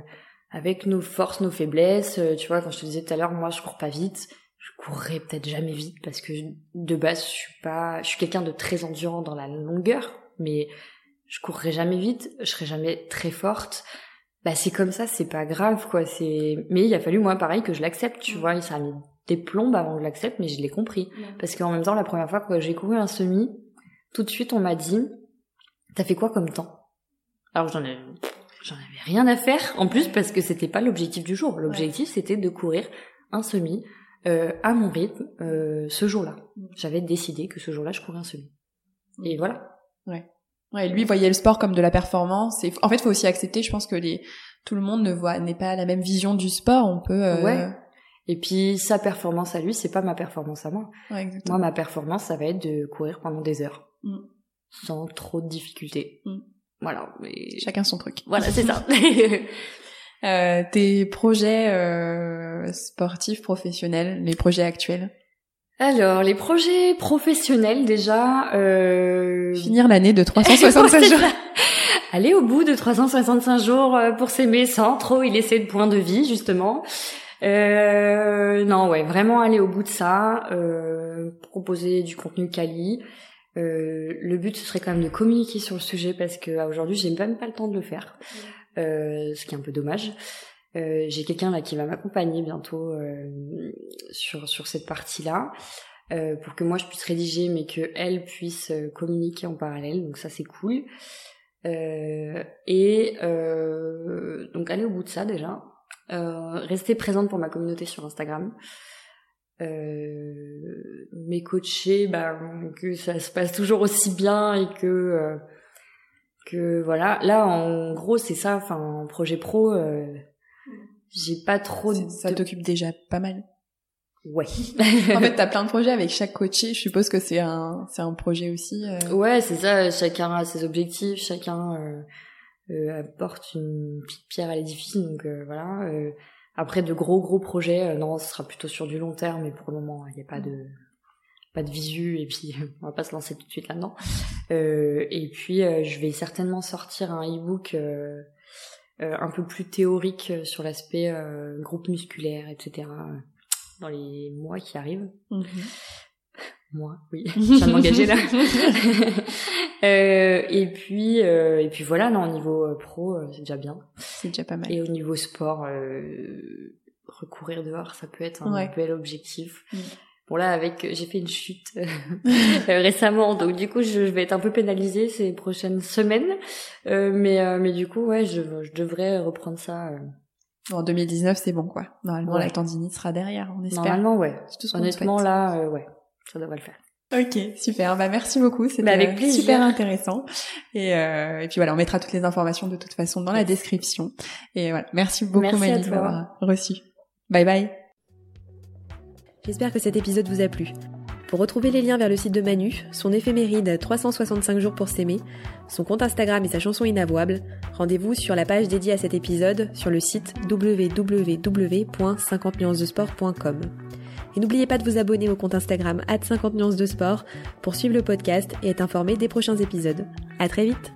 avec nos forces, nos faiblesses. Euh, tu vois, quand je te disais tout à l'heure, moi, je cours pas vite. Je courrais peut-être jamais vite parce que de base, je suis pas, je suis quelqu'un de très endurant dans la longueur, mais je courrais jamais vite. Je serais jamais très forte. Bah c'est comme ça, c'est pas grave quoi. C'est, mais il a fallu moi pareil que je l'accepte. Tu mm. vois, ça a mis des plombes avant que je l'accepte, mais je l'ai compris. Parce qu'en même temps, la première fois que j'ai couru un semi, tout de suite, on m'a dit, t'as fait quoi comme temps? Alors j'en ai, j'en avais rien à faire. En plus, parce que c'était pas l'objectif du jour. L'objectif, c'était de courir un semi euh, à mon rythme euh, ce jour-là. J'avais décidé que ce jour-là, je courais un semi. Et voilà. Ouais. Ouais, lui voyait le sport comme de la performance. Et en fait, il faut aussi accepter. Je pense que les tout le monde ne voit n'est pas la même vision du sport. On peut euh, ouais. Et puis sa performance à lui, c'est pas ma performance à moi. moi, ma performance, ça va être de courir pendant des heures, mm. sans trop de difficultés. Mm. Voilà. Mais... Chacun son truc. Voilà, c'est ça. euh, tes projets euh, sportifs professionnels, les projets actuels? Alors, les projets professionnels déjà. Euh... Finir l'année de 365 jours. Aller au bout de 365 jours euh, pour s'aimer sans trop y laisser de points de vie justement. Euh, non, ouais, vraiment aller au bout de ça, euh, proposer du contenu quali. Euh, le but ce serait quand même de communiquer sur le sujet parce que aujourd'hui j'ai même pas le temps de le faire, euh, ce qui est un peu dommage. Euh, j'ai quelqu'un là qui va m'accompagner bientôt euh, sur sur cette partie-là euh, pour que moi je puisse rédiger mais que elle puisse communiquer en parallèle. Donc ça c'est cool. Et donc aller au bout de ça déjà. euh, rester présente pour ma communauté sur Instagram. euh, mes coachés, bah, que ça se passe toujours aussi bien et que euh, que voilà. Là, en gros, c'est ça. Enfin, en projet pro, euh, j'ai pas trop. Ça t'occupe déjà pas mal. Ouais. en fait, t'as plein de projets avec chaque coaché. Je suppose que c'est un, c'est un projet aussi. Euh... Ouais, c'est ça. Chacun a ses objectifs. Chacun euh, euh, apporte une petite pierre à l'édifice. Donc voilà. Après de gros gros projets, euh, non, ce sera plutôt sur du long terme, mais pour le moment, il n'y a pas de pas de visu et puis on va pas se lancer tout de suite là-dedans. Euh, et puis euh, je vais certainement sortir un e-book euh, euh un peu plus théorique sur l'aspect groupe musculaire, etc. dans les mois qui arrivent. Mm Moi, oui, je viens de m'engager là. Euh, et puis, euh, et puis voilà, non, au niveau euh, pro, euh, c'est déjà bien. C'est déjà pas mal. Et au niveau sport, recourir dehors, ça peut être un bel objectif. Mm. Bon là, avec, j'ai fait une chute récemment, donc du coup, je, vais être un peu pénalisée ces prochaines semaines. mais, mais du coup, ouais, je, je devrais reprendre ça. En 2019, c'est bon, quoi. Normalement, la tendinite sera derrière, on espère. Normalement, ouais. Honnêtement, là, ouais, ça devrait le faire. Ok, super. Bah merci beaucoup, c'était bah, super intéressant. Et, euh, et puis voilà, on mettra toutes les informations de toute façon dans la description. Et voilà, merci beaucoup Mali d'avoir reçu. Bye bye. J'espère que cet épisode vous a plu. Pour retrouver les liens vers le site de Manu, son éphéméride 365 jours pour s'aimer, son compte Instagram et sa chanson inavouable, rendez-vous sur la page dédiée à cet épisode sur le site www.50nuancesdesport.com. Et n'oubliez pas de vous abonner au compte Instagram 50 nuances de sport pour suivre le podcast et être informé des prochains épisodes. À très vite!